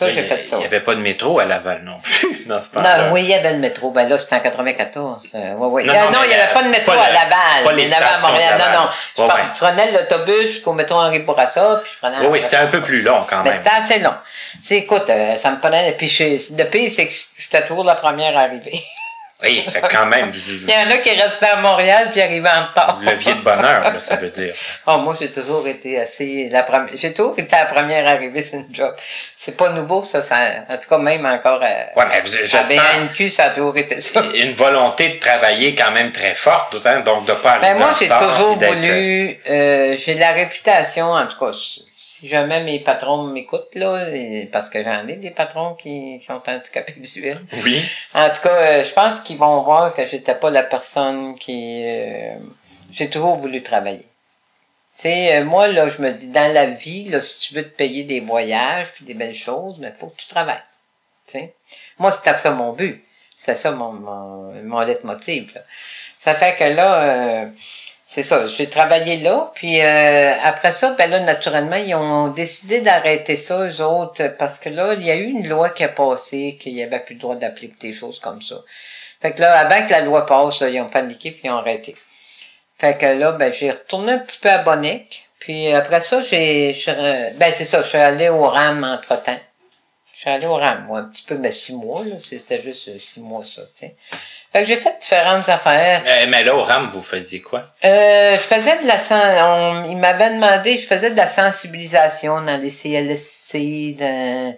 Ça, j'ai Il- fait ça. Il n'y avait pas de métro à Laval non plus, (laughs) dans ce temps-là. Non, oui, il y avait le métro. Ben là, c'était en 94. Euh, ouais, ouais. Non, non, non, mais il n'y avait pas de métro pas à Laval. pas mais les il y avait à Montréal. Non, non. Je, Ouais, par- prenais l'autobus jusqu'au métro Henri Bourassa, puis je prenais Oui, oui, c'était un peu plus long quand Mais même. c'était assez long. Tu sais, écoute, euh, ça me prenait. Puis je- le pire, c'est que j'étais toujours la première arrivée. (laughs) Oui, c'est quand même (laughs) Il y en a qui restaient à Montréal puis arrivaient en retard. levier de bonheur, là, ça veut dire. Oh, moi, j'ai toujours été assez la première. J'ai toujours été la première arrivée sur une job. C'est pas nouveau, ça, ça. En tout cas, même encore à, Ouais, mais je à BNQ, ça a toujours été ça. une volonté de travailler quand même très forte, hein, donc de pas arriver Ben, moi, en j'ai retard, toujours voulu, euh, j'ai la réputation, en tout cas, si jamais mes patrons m'écoutent, là, parce que j'en ai des patrons qui sont handicapés (laughs) visuels. Oui. En tout cas, euh, je pense qu'ils vont voir que j'étais pas la personne qui, euh, j'ai toujours voulu travailler. Tu sais, euh, moi, là, je me dis, dans la vie, là, si tu veux te payer des voyages puis des belles choses, mais faut que tu travailles. Tu sais? Moi, c'était ça mon but. C'était ça mon, mon, mon leitmotiv, là. Ça fait que là, euh, c'est ça, j'ai travaillé là, puis euh, après ça, ben là, naturellement, ils ont décidé d'arrêter ça, eux autres, parce que là, il y a eu une loi qui a passé, qu'il n'y avait plus le droit d'appeler des choses comme ça. Fait que là, avant que la loi passe, là, ils ont paniqué, puis ils ont arrêté. Fait que là, ben, j'ai retourné un petit peu à Bonnec, puis après ça, j'ai, ben, c'est ça, je suis allé au RAM entre-temps. Je suis allé au RAM, un petit peu, mais six mois, là, c'était juste euh, six mois, ça, tu sais. Fait que j'ai fait différentes affaires. Euh, mais là, au RAM, vous faisiez quoi? Euh, je faisais de la on, il m'avait demandé, je faisais de la sensibilisation dans les CLSC. Dans,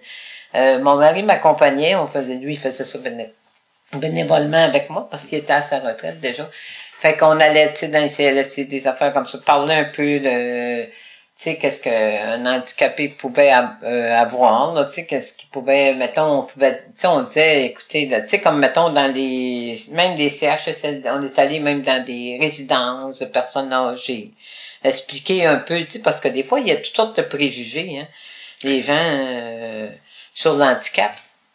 euh, mon mari m'accompagnait, on faisait, lui, il faisait ça béné- bénévolement avec moi parce qu'il était à sa retraite déjà. Fait qu'on allait, tu sais, dans les CLSC, des affaires comme ça, parler un peu de, tu sais, qu'est-ce qu'un handicapé pouvait euh, avoir, là, tu sais, qu'est-ce qu'il pouvait, mettons, on pouvait, tu sais, on disait, écoutez, tu sais, comme, mettons, dans les, même des CHSL, on est allé même dans des résidences de personnes âgées, expliquer un peu, tu sais, parce que des fois, il y a toutes sortes de préjugés, hein, les gens, euh, sur l'handicap,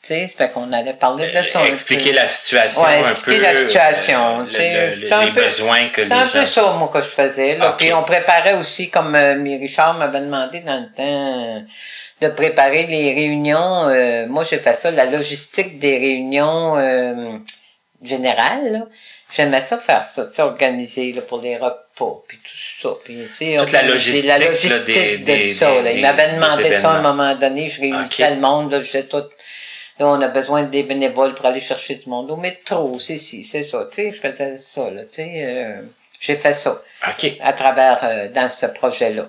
sais, c'est fait qu'on allait parler de ça. un Euh, Expliquer la situation Ouais, un expliquer peu. la situation, euh, tu sais, le- un les peu- besoins que les C'est un peu gens... ça, moi, que je faisais. Là. Ok. Puis on préparait aussi, comme euh, Richard m'avait demandé dans le temps, euh, de préparer les réunions. Euh, moi, j'ai fait ça, la logistique des réunions euh, générales. là. J'aimais ça faire ça, tu sais, organiser là, pour les repas, puis tout ça. Puis, tu sais, Toute la logistique, la là, logistique des- de des- ça. là. des- Il m'avait des demandé ça à un moment donné. Je réunissais le monde, là, je disais tout. Là, on a besoin des bénévoles pour aller chercher du monde au métro, c'est ci, c'est ça. Tu sais, je faisais ça, là, tu sais. euh, j'ai fait ça OK. à travers euh, dans ce projet-là.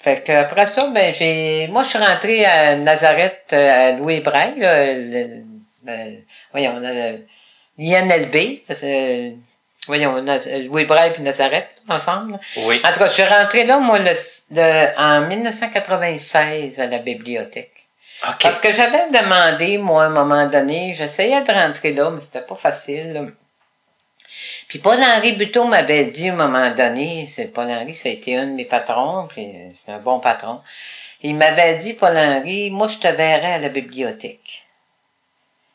Fait que après ça, ben j'ai moi je suis rentré à Nazareth euh, à Louis Braille, là, le, le- voyons, on a le- l'INLB, euh, voyons, Louis Braille puis Nazareth ensemble. Oui. En tout cas, je suis rentré là, moi, le, le- en 1996 à la bibliothèque. OK. Parce que j'avais demandé, moi, à un moment donné, j'essayais de rentrer là, mais c'était pas facile. là. Puis Paul-Henri Buteau m'avait dit à un moment donné, c'est Paul-Henri, ça a été un de mes patrons, puis c'est un bon patron. Il m'avait dit, Paul-Henri, moi, je te verrai à la bibliothèque.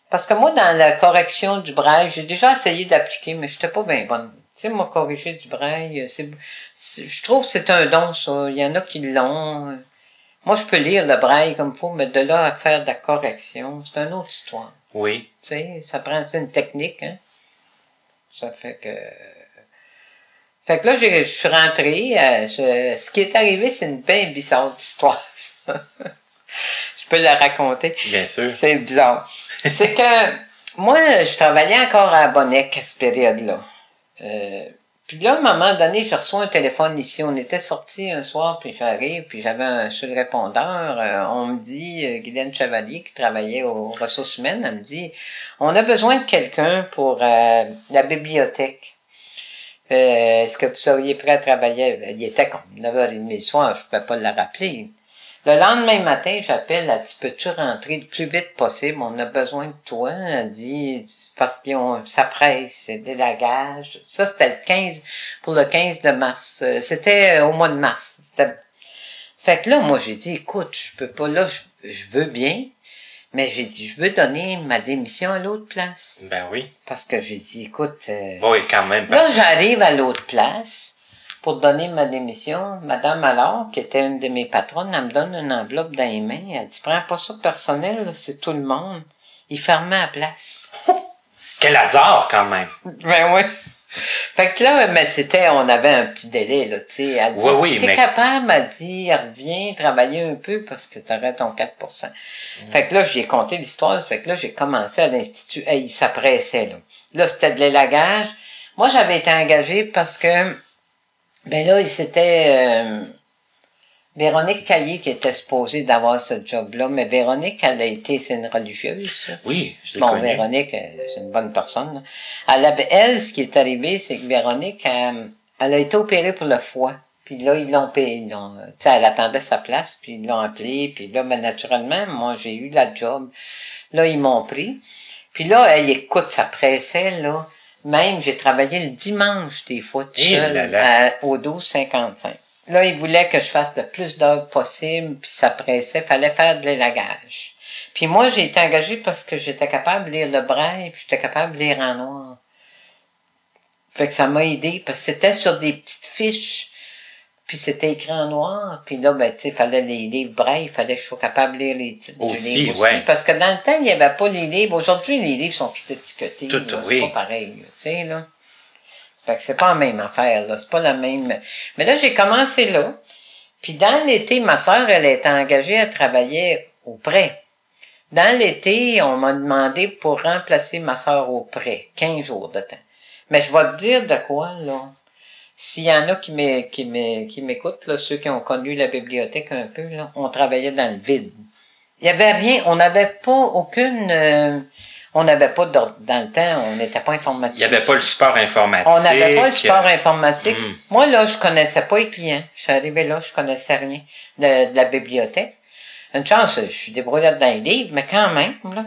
Parce que moi, dans la correction du braille, j'ai déjà essayé d'appliquer, mais je n'étais pas bien bonne. sais, moi, corriger du braille, c'est- je trouve que c'est un don, ça. Il y en a qui l'ont. Moi, je peux lire le braille comme il faut, mais de là à faire de la correction, c'est une autre histoire. Oui. Tu sais, ça prend, une technique, hein. Ça fait que... Fait que là, je suis rentré. euh, ce, ce qui est arrivé, c'est une bien bizarre histoire, (laughs) ça. je peux la raconter. Bien sûr. C'est bizarre. C'est que moi, je travaillais encore à Bonnec à cette période-là. Euh, puis là, à un moment donné, je reçois un téléphone ici. On était sortis un soir, puis j'arrive, puis j'avais un le répondeur. euh, on me dit, euh, Guylaine Chevalier, qui travaillait aux ressources humaines, elle me dit, on a besoin de quelqu'un pour euh, la bibliothèque. Est-ce que vous seriez prêt à travailler? Il était comme 9h30 le soir, je ne pouvais pas la rappeler. Le lendemain matin, j'appelle, elle dit, peux-tu rentrer le plus vite possible? On a besoin de toi. Elle dit, parce qu'ils ont, ça presse, c'est des lagages. Ça, c'était le 15, pour le 15 de mars. C'était euh, au mois de mars. Fait que là, moi, j'ai dit, écoute, je peux pas, là, je, je veux bien, mais j'ai dit, je veux donner ma démission à l'autre place. Ben oui. Parce que j'ai dit, écoute, euh, Oui, quand même. Là, j'arrive à l'autre place pour donner ma démission. Madame alors, qui était une de mes patronnes, elle me donne une enveloppe dans les mains. Elle dit, prends pas ça personnel, là, c'est tout le monde. Il fermait la place. (laughs) Quel hasard, quand même. Ben oui. Fait que là, mais c'était, on avait un petit délai, là, tu sais. Elle dit, Oui, oui, si t'es mais- capable, elle dit, reviens travailler un peu parce que t'aurais ton 4 Mm. Fait que là, j'ai compté l'histoire, fait que là, j'ai commencé à l'Institut. Hey, ça pressait, là. Là, c'était de l'élagage. Moi, j'avais été engagée parce que, ben là, c'était euh, Véronique Caillé qui était supposée d'avoir ce job-là, mais Véronique, elle a été, c'est une religieuse. Oui, je l'ai Bon. Véronique, euh, c'est une bonne personne. là. Elle, avait, elle, ce qui est arrivé, c'est que Véronique, euh, elle a été opérée pour le foie. Puis là, ils l'ont payé. Tu sais, elle attendait sa place, puis ils l'ont appelée. Puis là, ben, naturellement, moi, j'ai eu la job. Là, ils m'ont pris. Puis là, elle, écoute, ça pressait, là. Même, j'ai travaillé le dimanche, des fois, tout Eh seul, là là. à- au 12,55. Là, ils voulaient que je fasse le plus d'heures possible, puis ça pressait. Fallait faire de l'élagage. Puis moi, j'ai été engagée parce que j'étais capable de lire le braille, puis j'étais capable de lire en noir. Fait que ça m'a aidé, parce que c'était sur des petites fiches, puis c'était écrit en noir, puis là, ben, tu sais, fallait les livres braille, il fallait que je sois capable de lire les titres du Aussi, livre aussi. ouais. Parce que dans le temps, il n'y avait pas les livres. Aujourd'hui, les livres sont tout étiquetés. Tout, là, oui. C'est pas pareil, tu sais, là. Fait que c'est pas la même affaire, là. C'est pas la même. Mais là, j'ai commencé là. Puis dans l'été, ma sœur, elle était engagée à travailler au prêt. Dans l'été, on m'a demandé pour remplacer ma sœur au prêt, 15 jours de temps. Mais je vais te dire de quoi, là. S'il y en a qui m'é- qui m'é- qui m'écoutent, ceux qui ont connu la bibliothèque un peu, là, on travaillait dans le vide. Il y avait rien, on n'avait pas aucune, euh, on n'avait pas dans le temps, on n'était pas informatique. Il n'y avait pas le support informatique. On n'avait pas le support euh, informatique. Mm. Moi, là, je connaissais pas les clients. Je suis arrivé là, je connaissais rien de, de la bibliothèque. Une chance, je suis débrouillée dans les livres, mais quand même, là.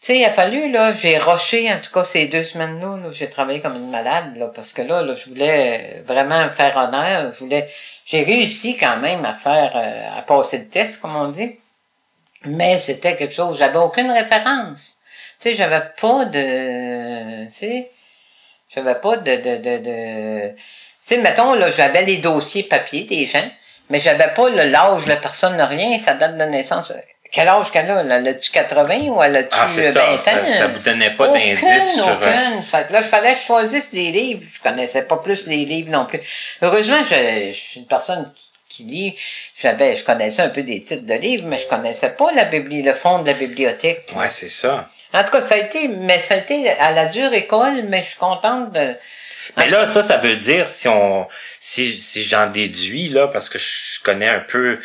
Tu sais, il a fallu, là, j'ai rushé, en tout cas, ces deux semaines-là, là, j'ai travaillé comme une malade, là, parce que là, là, je voulais vraiment me faire honneur, je voulais, j'ai réussi quand même à faire, euh, à passer le test, comme on dit. Mais c'était quelque chose, j'avais aucune référence. Tu sais, j'avais pas de, tu sais, j'avais pas de, de, de, de... tu sais, mettons, là, j'avais les dossiers papier des gens, mais j'avais pas l'âge la personne, rien, sa date de naissance. Quel âge qu'elle a? Elle a-tu 80 ou elle a-tu Ah, c'est 20 ça, ans? ça. Ça vous donnait pas d'indice sur. euh, aucune. Fait que là, il fallait que je choisisse les livres. Je connaissais pas plus les livres non plus. Heureusement, je, je suis une personne qui, qui lit. J'avais, je connaissais un peu des titres de livres, mais je connaissais pas la bibli, le fond de la bibliothèque. Ouais, c'est ça. En tout cas, ça a été, mais ça a été à la dure école, mais je suis contente de. Mais là, ça, ça veut dire, si on, si, si j'en déduis, là, parce que je connais un peu,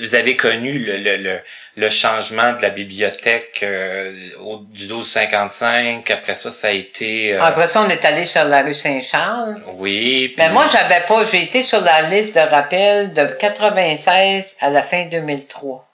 vous avez connu le, le, le, le changement de la bibliothèque euh, au, du 1255, après ça, ça a été... euh, Après ça, on est allé sur la rue Saint-Charles. oui. Mais puis- moi, j'avais pas, j'ai été sur la liste de rappel de 96 à la fin 2003.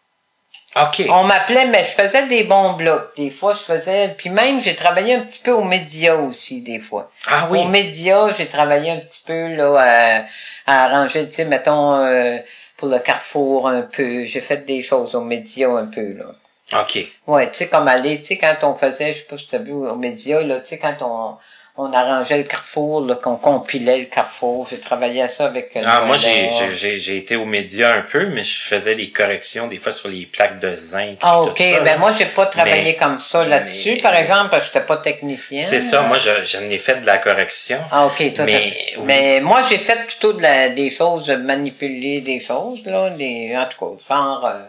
OK. On m'appelait, mais je faisais des bons blocs. Des fois, je faisais, puis même, j'ai travaillé un petit peu aux médias aussi, des fois. Ah oui. Aux médias, j'ai travaillé un petit peu, là, à, à arranger, tu sais, mettons, euh, pour le Carrefour un peu. J'ai fait des choses aux médias un peu, là. OK. Ouais, tu sais, comme aller, tu sais, quand on faisait, je sais pas si tu as vu aux médias, là, tu sais, quand on, on arrangeait le carrefour, qu'on compilait le carrefour. J'ai travaillé à ça avec... euh, Ah, moi, j'ai, j'ai, j'ai- été aux médias un peu, mais je faisais les corrections des fois sur les plaques de zinc. Ah, OK. tout ça, ben là. moi, j'ai pas travaillé Mais- comme ça là-dessus, par exemple, parce que j'étais pas technicien. C'est ça, moi, je, j'en ai fait de la correction. Ah, OK. Toi, Mais- oui. mais moi, j'ai fait plutôt de la, des choses, manipuler des choses, là, des, en tout cas, genre, euh,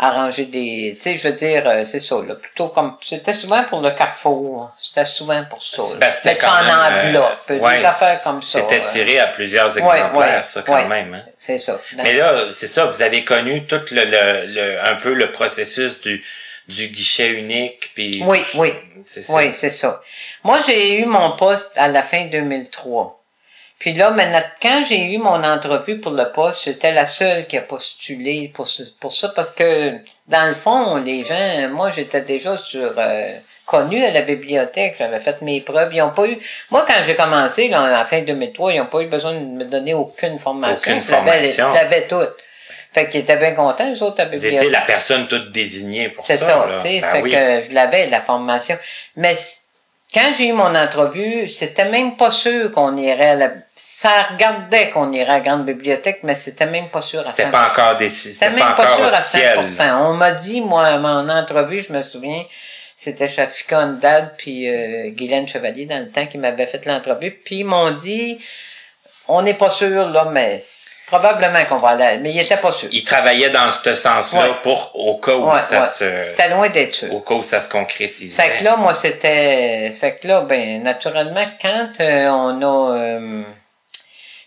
arranger des, tu sais, je veux dire, euh, c'est ça, là, plutôt comme, c'était souvent pour le carrefour, c'était souvent pour ça, là. C'était quand en même, euh, enveloppe, ouais, des affaires comme ça. C'était euh, tiré à plusieurs exemplaires, ouais, ça, quand même. Hein. C'est ça. Mais là, c'est ça, vous avez connu tout le, le, le- un peu le processus du, du guichet unique, puis... Oui, oui. C'est ça. Oui, c'est ça. Moi, j'ai eu mon poste à la fin 2003. Puis là, maintenant, quand j'ai eu mon entrevue pour le poste, j'étais la seule qui a postulé pour, ce- pour ça parce que, dans le fond, les gens, moi, j'étais déjà sur, euh, connue à la bibliothèque, j'avais fait mes preuves, ils ont pas eu, moi, quand j'ai commencé, là, la fin 2003, ils ont pas eu besoin de me donner aucune formation. Aucune Je l'avais- formation. Je l'avais toute. Fait qu'ils étaient bien contents, eux autres, à la Vous bibliothèque. étiez la personne toute désignée pour ça. C'est ça, tu sais, Ben oui. que je l'avais, la formation. Mais quand j'ai eu mon entrevue, c'était même pas sûr qu'on irait à la... Ça regardait qu'on irait à la grande bibliothèque, mais c'était même pas sûr à 100%. C'était pas encore décidé. C'était même pas sûr à officiel. 100%. On m'a dit, moi, à mon entrevue, je me souviens, c'était Shafika Ondal puis euh, Guylaine Chevalier dans le temps qui m'avait fait l'entrevue, puis ils m'ont dit, on n'est pas sûr, là, mais probablement qu'on va aller, mais ils étaient pas sûrs. Il travaillait dans ce sens-là Ouais. pour au cas où Ouais, ça ouais. se C'était loin d'être sûr. au cas où ça se concrétisait. Fait que là, moi, c'était. Fait que là, ben, naturellement, quand euh, on a. euh,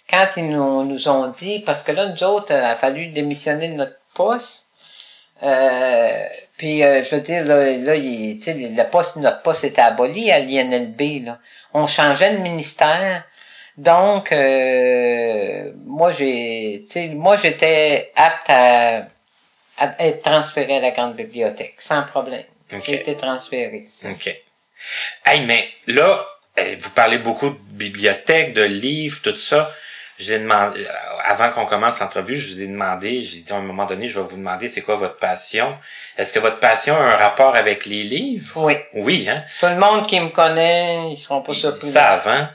quand ils nous, nous ont dit. Parce que là, nous autres, euh, il a fallu démissionner de notre poste. Euh, puis, euh, je veux dire, là, là il- tu sais, le poste, notre poste était aboli à l'INLB, là. On changeait de ministère. Donc, euh, moi, j'ai, moi, j'étais apte à, à être transféré à la grande bibliothèque, sans problème. J'ai été transféré. OK. Hey, mais là, eh, vous parlez beaucoup de bibliothèque, de livres, tout ça. Je vous ai demandé, euh, avant qu'on commence l'entrevue, je vous ai demandé, j'ai dit à un moment donné, je vais vous demander c'est quoi votre passion? Est-ce que votre passion a un rapport avec les livres? Oui. Oui, hein? Tout le monde qui me connaît, ils seront pas Ils surpris. savent, hein?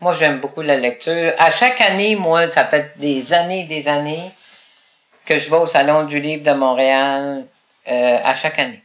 Moi, j'aime beaucoup la lecture. À chaque année, moi, ça fait des années, des années que je vais au Salon du Livre de Montréal, euh, à chaque année.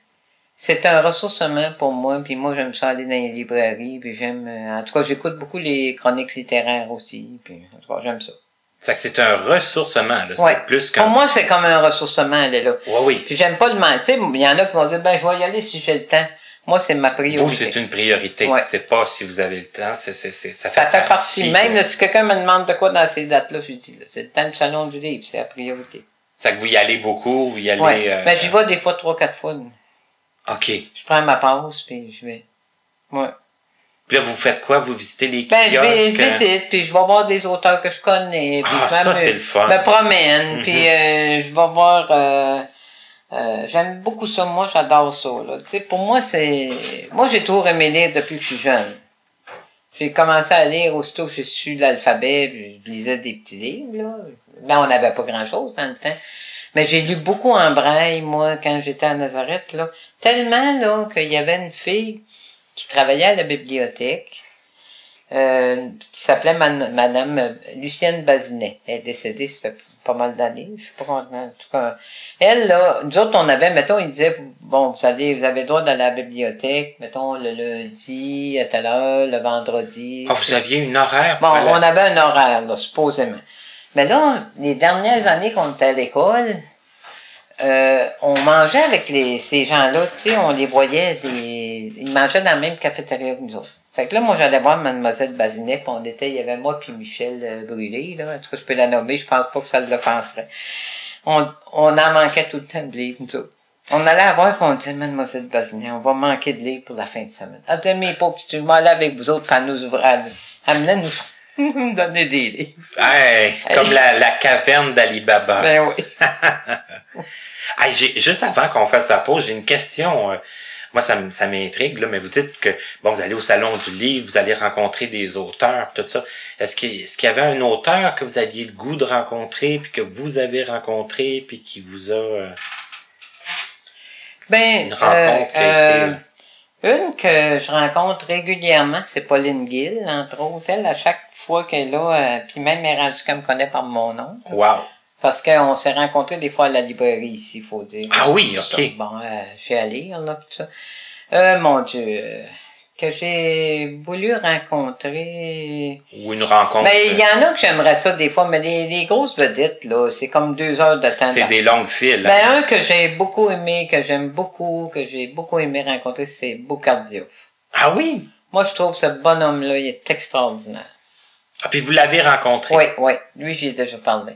C'est un ressourcement pour moi, puis moi, j'aime ça aller dans les librairies, puis j'aime... euh, en tout cas, j'écoute beaucoup les chroniques littéraires aussi, puis en tout cas, j'aime ça. Fait que c'est un ressourcement, là. Ouais. C'est plus Pour moi, c'est comme un ressourcement, aller là. Oui, oui. Puis j'aime pas le mentir. Il y en a qui vont dire, ben, je vais y aller si j'ai le temps. Moi, c'est ma priorité. Vous, c'est une priorité. Ouais. C'est pas si vous avez le temps. C'est, c'est, c'est- ça, Ça fait partie. Même de- là, si quelqu'un me demande de quoi dans ces dates-là, je lui dis, c'est le temps du salon du livre, c'est la priorité. Ça que vous y allez beaucoup, vous y allez... Ouais. euh, Mais j'y vais des fois trois, quatre fois. OK. Je prends ma pause, puis je vais. Ouais. Puis là, vous faites quoi? Vous visitez les Ben, je vais, je kiosques? visite, puis je vais voir des auteurs que je connais, puis Ah, je ça, me, c'est le fun. me promène, Mhm. puis euh, je vais voir... euh, euh, J'aime beaucoup ça, moi, j'adore ça. Là. Pour moi, c'est... Moi, j'ai toujours aimé lire depuis que je suis jeune. J'ai commencé à lire aussitôt que j'ai su l'alphabet, je lisais des petits livres, là. Là, on n'avait pas grand-chose dans le temps. Mais j'ai lu beaucoup en braille, moi, quand j'étais à Nazareth, là. Tellement, là, qu'il y avait une fille qui travaillait à la bibliothèque, euh, qui s'appelait Madame euh, Lucienne Bazinet. Elle est décédée, ça fait pas mal d'années, je suis pas content. En tout cas, elle, là, nous autres, on avait, mettons, il disait, bon, vous allez, vous avez le droit d'aller à la bibliothèque, mettons, le lundi, à telle heure, le vendredi. Ah, vous aviez une horaire? Bon, on avait un horaire, là, supposément. Mais là, les dernières années qu'on était à l'école, euh, on mangeait avec les, ces gens-là, tu sais, on les voyait, les- ils mangeaient dans la même cafétéria que nous autres. Fait que là, moi, j'allais voir Mademoiselle Bazinet, puis on était, il y avait moi puis Michel euh, Brûlé, là. En tout cas, je peux la nommer, je pense pas que ça l'offenserait. On, on en manquait tout le temps de livres, nous autres. On allait avoir, puis on disait, Mademoiselle Bazinet, on va manquer de livres pour la fin de semaine. Elle disait, mes pauvres, vais aller avec vous autres, elle nous ouvrait, elle venait nous, (laughs) nous donner des livres. Hey, comme la, la caverne d'Ali Baba. Ben oui. (laughs) Hey, j'ai- juste avant qu'on fasse la pause, j'ai une question. Euh, moi, ça, ça m'intrigue, là, mais vous dites que bon, vous allez au salon du livre, vous allez rencontrer des auteurs, tout ça. Est-ce qu'il y avait un auteur que vous aviez le goût de rencontrer, puis que vous avez rencontré, puis qui vous a. euh, Ben, Une rencontre qui a euh, été- Une que je rencontre régulièrement, c'est Pauline Gill, entre autres. Elle, à chaque fois qu'elle est là, euh, puis même elle est rendue qu'elle me connaît par mon nom. Wow. Parce qu'on s'est rencontrés des fois à la librairie ici, il faut dire. Ah oui, Ça, ok. Bon, euh, j'ai allé, a tout ça. Euh, mon Dieu, que j'ai voulu rencontrer... Ou une rencontre. Ben, il y en a que j'aimerais ça des fois, mais les, les grosses vedettes, là, c'est comme deux heures de temps. c'est là. des longues files. Ben, un que j'ai beaucoup aimé, que j'aime beaucoup, que j'ai beaucoup aimé rencontrer, c'est Boucardiouf. Ah oui? Moi, je trouve ce bonhomme-là, il est extraordinaire. Ah, puis vous l'avez rencontré? Oui, oui. Lui, j'y ai déjà parlé.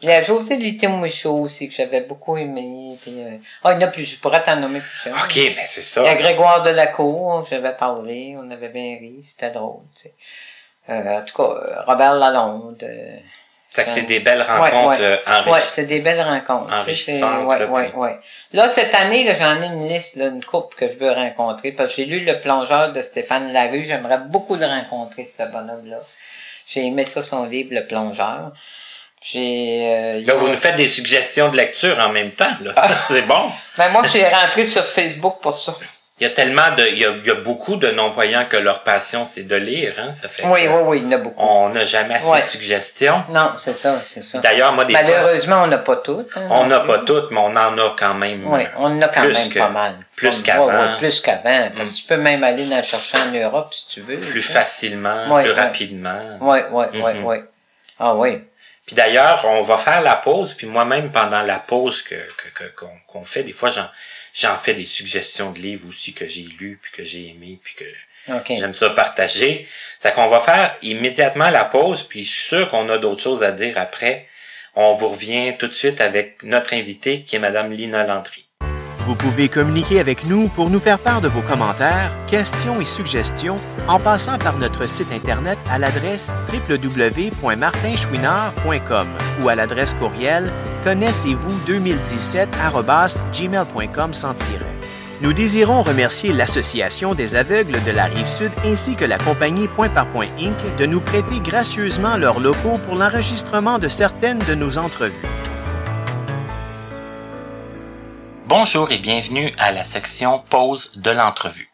Il y a José Littémouichaud aussi, que j'avais beaucoup aimé. Puis, euh, Ah, il y en a plus, je pourrais t'en nommer plus. OK, ben c'est ça. Il y a Grégoire Delacour, que j'avais parlé, on avait bien ri, c'était drôle, tu sais. Euh, en tout cas, euh, Robert Lalonde. euh, Fait que c'est des belles Ouais, rencontres ouais. euh, enrichi- Ouais, c'est des belles rencontres. c'est- Enrichissantes, Ouais, ouais, ouais. Là, cette année, là, j'en ai une liste, là, une couple que je veux rencontrer, parce que j'ai lu Le plongeur de Stéphane Larue. J'aimerais beaucoup le rencontrer, ce bonhomme-là. J'ai aimé ça, son livre, Le plongeur. J'ai... euh, Là, vous nous faites des suggestions de lecture en même temps. Là. Ah. (laughs) c'est bon. Ben, moi, j'ai rentré sur Facebook pour ça. Il y a tellement de. Il y a, il y a beaucoup de non-voyants que leur passion, c'est de lire. Hein? Ça fait Oui, oui, oui, il y en a beaucoup. On n'a jamais assez Ouais. de suggestions. Non, c'est ça, c'est ça. D'ailleurs, moi, des fois, Malheureusement, on n'a pas toutes. hein, on n'a pas toutes, mais on en a quand même. Oui, on en a quand même que- pas mal. plus qu'avant. ouais, plus qu'avant. Parce que tu peux même aller en chercher en Europe si tu veux. Plus facilement, Ouais, plus rapidement. Oui, oui, oui, Mhm. oui. Ah oui. Puis d'ailleurs, on va faire la pause, puis moi-même, pendant la pause que que- que- qu'on fait, des fois, j'en j'en fais des suggestions de livres aussi que j'ai lus, puis que j'ai aimés, puis que j'aime ça partager. C'est qu'on va faire immédiatement la pause, puis je suis sûr qu'on a d'autres choses à dire après. On vous revient tout de suite avec notre invitée, qui est Madame Lina Landry. Vous pouvez communiquer avec nous pour nous faire part de vos commentaires, questions et suggestions en passant par notre site Internet à l'adresse www.martinchouinard.com ou à l'adresse courriel connaissez-vous 2017 gmail.com sans tiret. Nous désirons remercier l'Association des aveugles de la Rive-Sud ainsi que la compagnie Point par Point Inc. de nous prêter gracieusement leurs locaux pour l'enregistrement de certaines de nos entrevues. Bonjour et bienvenue à la section pause de l'entrevue.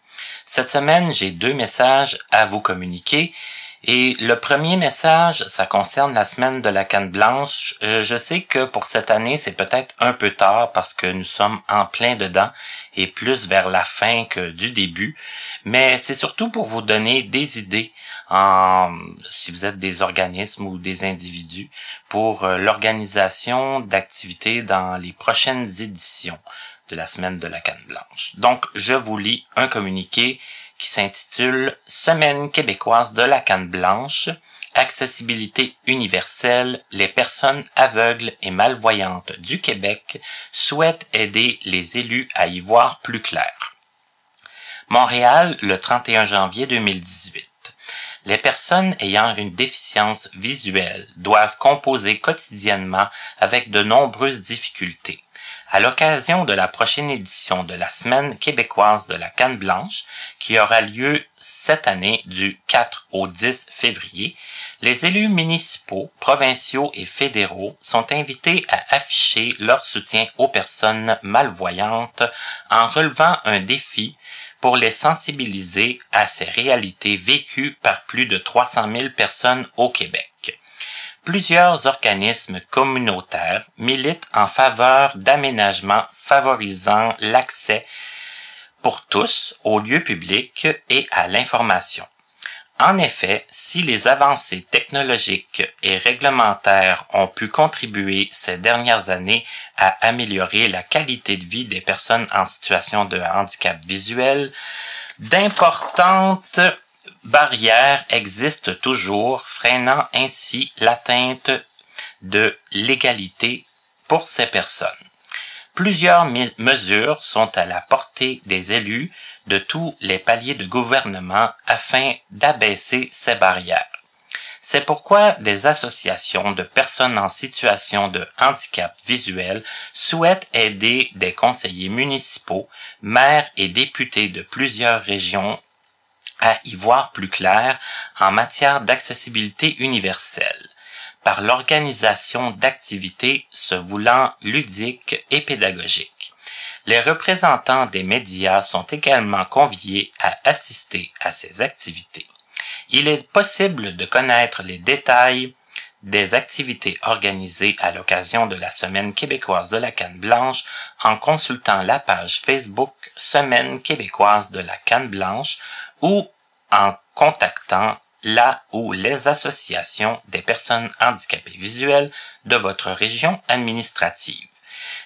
Cette semaine, j'ai deux messages à vous communiquer. Et le premier message, ça concerne la semaine de la canne blanche. Euh, je sais que pour cette année, c'est peut-être un peu tard parce que nous sommes en plein dedans et plus vers la fin que du début. Mais c'est surtout pour vous donner des idées si vous êtes des organismes ou des individus pour euh, l'organisation d'activités dans les prochaines éditions de la semaine de la canne blanche. Donc, je vous lis un communiqué qui s'intitule Semaine québécoise de la canne blanche, accessibilité universelle, les personnes aveugles et malvoyantes du Québec souhaitent aider les élus à y voir plus clair. Montréal, le 31 janvier 2018. Les personnes ayant une déficience visuelle doivent composer quotidiennement avec de nombreuses difficultés. À l'occasion de la prochaine édition de la Semaine québécoise de la canne blanche, qui aura lieu cette année du 4 au 10 février, les élus municipaux, provinciaux et fédéraux sont invités à afficher leur soutien aux personnes malvoyantes en relevant un défi pour les sensibiliser à ces réalités vécues par plus de 300 000 personnes au Québec. Plusieurs organismes communautaires militent en faveur d'aménagements favorisant l'accès pour tous aux lieux publics et à l'information. En effet, si les avancées technologiques et réglementaires ont pu contribuer ces dernières années à améliorer la qualité de vie des personnes en situation de handicap visuel, d'importantes barrières existent toujours, freinant ainsi l'atteinte de l'égalité pour ces personnes. Plusieurs mesures sont à la portée des élus de tous les paliers de gouvernement afin d'abaisser ces barrières. C'est pourquoi des associations de personnes en situation de handicap visuel souhaitent aider des conseillers municipaux, maires et députés de plusieurs régions à y voir plus clair en matière d'accessibilité universelle par l'organisation d'activités se voulant ludiques et pédagogiques. Les représentants des médias sont également conviés à assister à ces activités. Il est possible de connaître les détails des activités organisées à l'occasion de la Semaine québécoise de la canne blanche en consultant la page Facebook Semaine québécoise de la canne blanche ou en contactant la ou les associations des personnes handicapées visuelles de votre région administrative.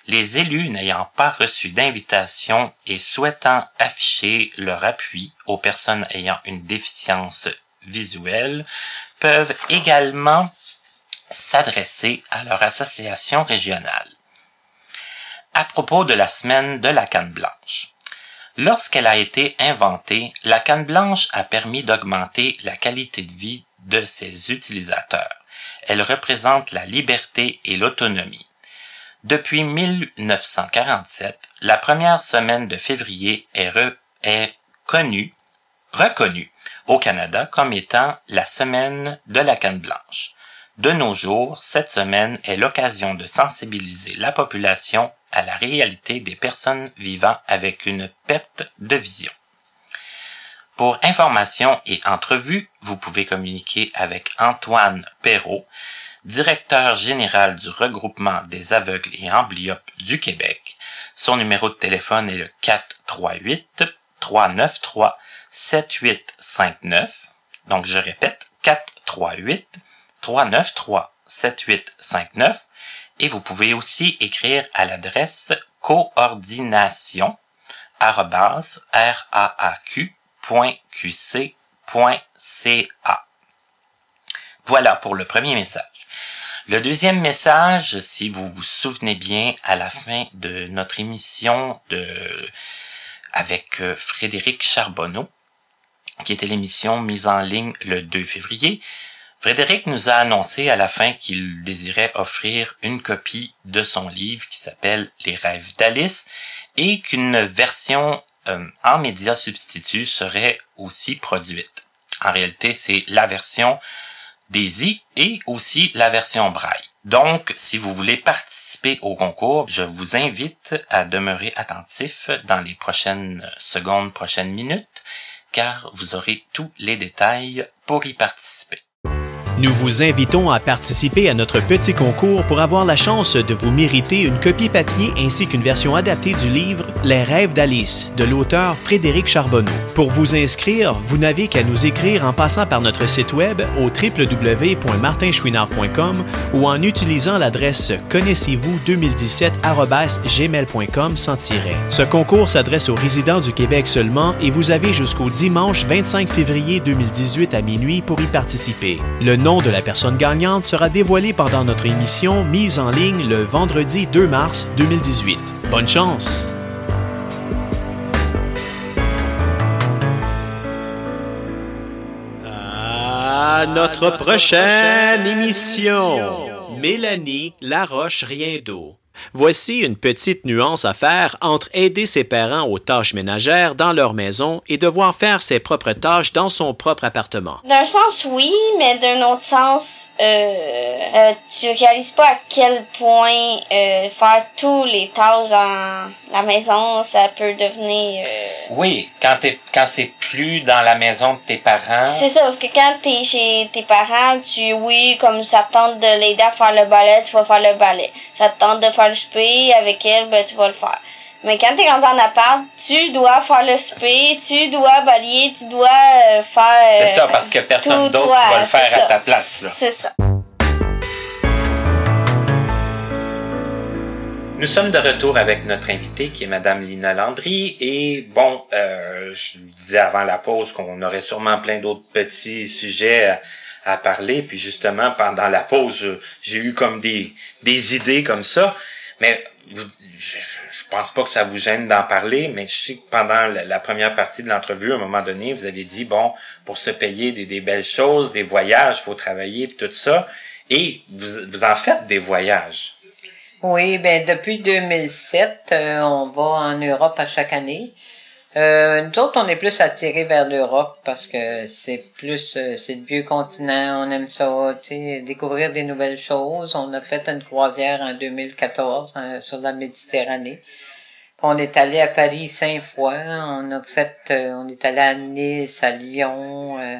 Les élus n'ayant pas reçu d'invitation et souhaitant afficher leur appui aux personnes ayant une déficience visuelle peuvent également s'adresser à leur association régionale. À propos de la semaine de la canne blanche. Lorsqu'elle a été inventée, la canne blanche a permis d'augmenter la qualité de vie de ses utilisateurs. Elle représente la liberté et l'autonomie. Depuis 1947, la première semaine de février est, est connue, reconnue au Canada comme étant la semaine de la canne blanche. De nos jours, cette semaine est l'occasion de sensibiliser la population à la réalité des personnes vivant avec une perte de vision. Pour information et entrevue, vous pouvez communiquer avec Antoine Perrault, directeur général du regroupement des aveugles et amblyopes du Québec. Son numéro de téléphone est le 438 393 7859. Donc je répète 438 393 7859 et vous pouvez aussi écrire à l'adresse coordination Voilà pour le premier message. Le deuxième message, si vous vous souvenez bien, à la fin de notre émission de, avec euh, Frédéric Charbonneau, qui était l'émission mise en ligne le 2 février, Frédéric nous a annoncé à la fin qu'il désirait offrir une copie de son livre qui s'appelle Les rêves d'Alice et qu'une version euh, en média substitut serait aussi produite. En réalité, c'est la version Daisy et aussi la version Braille. Donc, si vous voulez participer au concours, je vous invite à demeurer attentif dans les prochaines secondes, prochaines minutes, car vous aurez tous les détails pour y participer. Nous vous invitons à participer à notre petit concours pour avoir la chance de vous mériter une copie papier ainsi qu'une version adaptée du livre Les rêves d'Alice de l'auteur Frédéric Charbonneau. Pour vous inscrire, vous n'avez qu'à nous écrire en passant par notre site web au www.martinchouinard.com ou en utilisant l'adresse connaissez-vous 2017@gmail.com sans tiret. Ce concours s'adresse aux résidents du Québec seulement et vous avez jusqu'au dimanche 25 février 2018 à minuit pour y participer. De la personne gagnante sera dévoilé pendant notre émission mise en ligne le vendredi 2 mars 2018. Bonne chance! À notre prochaine émission, Mélanie Laroche Rien d'eau. Voici une petite nuance à faire entre aider ses parents aux tâches ménagères dans leur maison et devoir faire ses propres tâches dans son propre appartement. D'un sens, oui, mais d'un autre sens, euh, euh, tu réalises pas à quel point euh, faire tous les tâches dans la maison, ça peut devenir... Euh, oui, quand, t'es, quand c'est plus dans la maison de tes parents. C'est ça, parce que quand t'es chez tes parents, tu, oui, comme ça te tente de l'aider à faire le balai, tu vas faire le balai. Ça te tente de faire le souper avec elle, ben tu vas le faire. Mais quand t'es rendu en appart, tu dois faire le souper, tu dois balayer, tu dois euh, faire... c'est ça, parce que personne d'autre va le faire à ta place. C'est ça. Nous sommes de retour avec notre invitée qui est Madame Lina Landry et bon, euh, je disais avant la pause qu'on aurait sûrement plein d'autres petits sujets à, parler. Puis justement pendant la pause j'ai eu comme des des idées comme ça, mais je, je pense pas que ça vous gêne d'en parler, mais je sais que pendant la, première partie de l'entrevue, à un moment donné, vous avez dit bon, pour se payer des, des belles choses, des voyages, faut travailler tout ça, et vous vous en faites des voyages. Oui, ben depuis 2007, euh, on va en Europe à chaque année. Euh, nous autres, on est plus attirés vers l'Europe parce que c'est plus, euh, c'est le vieux continent, on aime ça, tu découvrir des nouvelles choses. On a fait une croisière en 2014 sur la Méditerranée. On est allé à Paris cinq fois. On a fait, euh, on est allé à Nice, à Lyon, euh,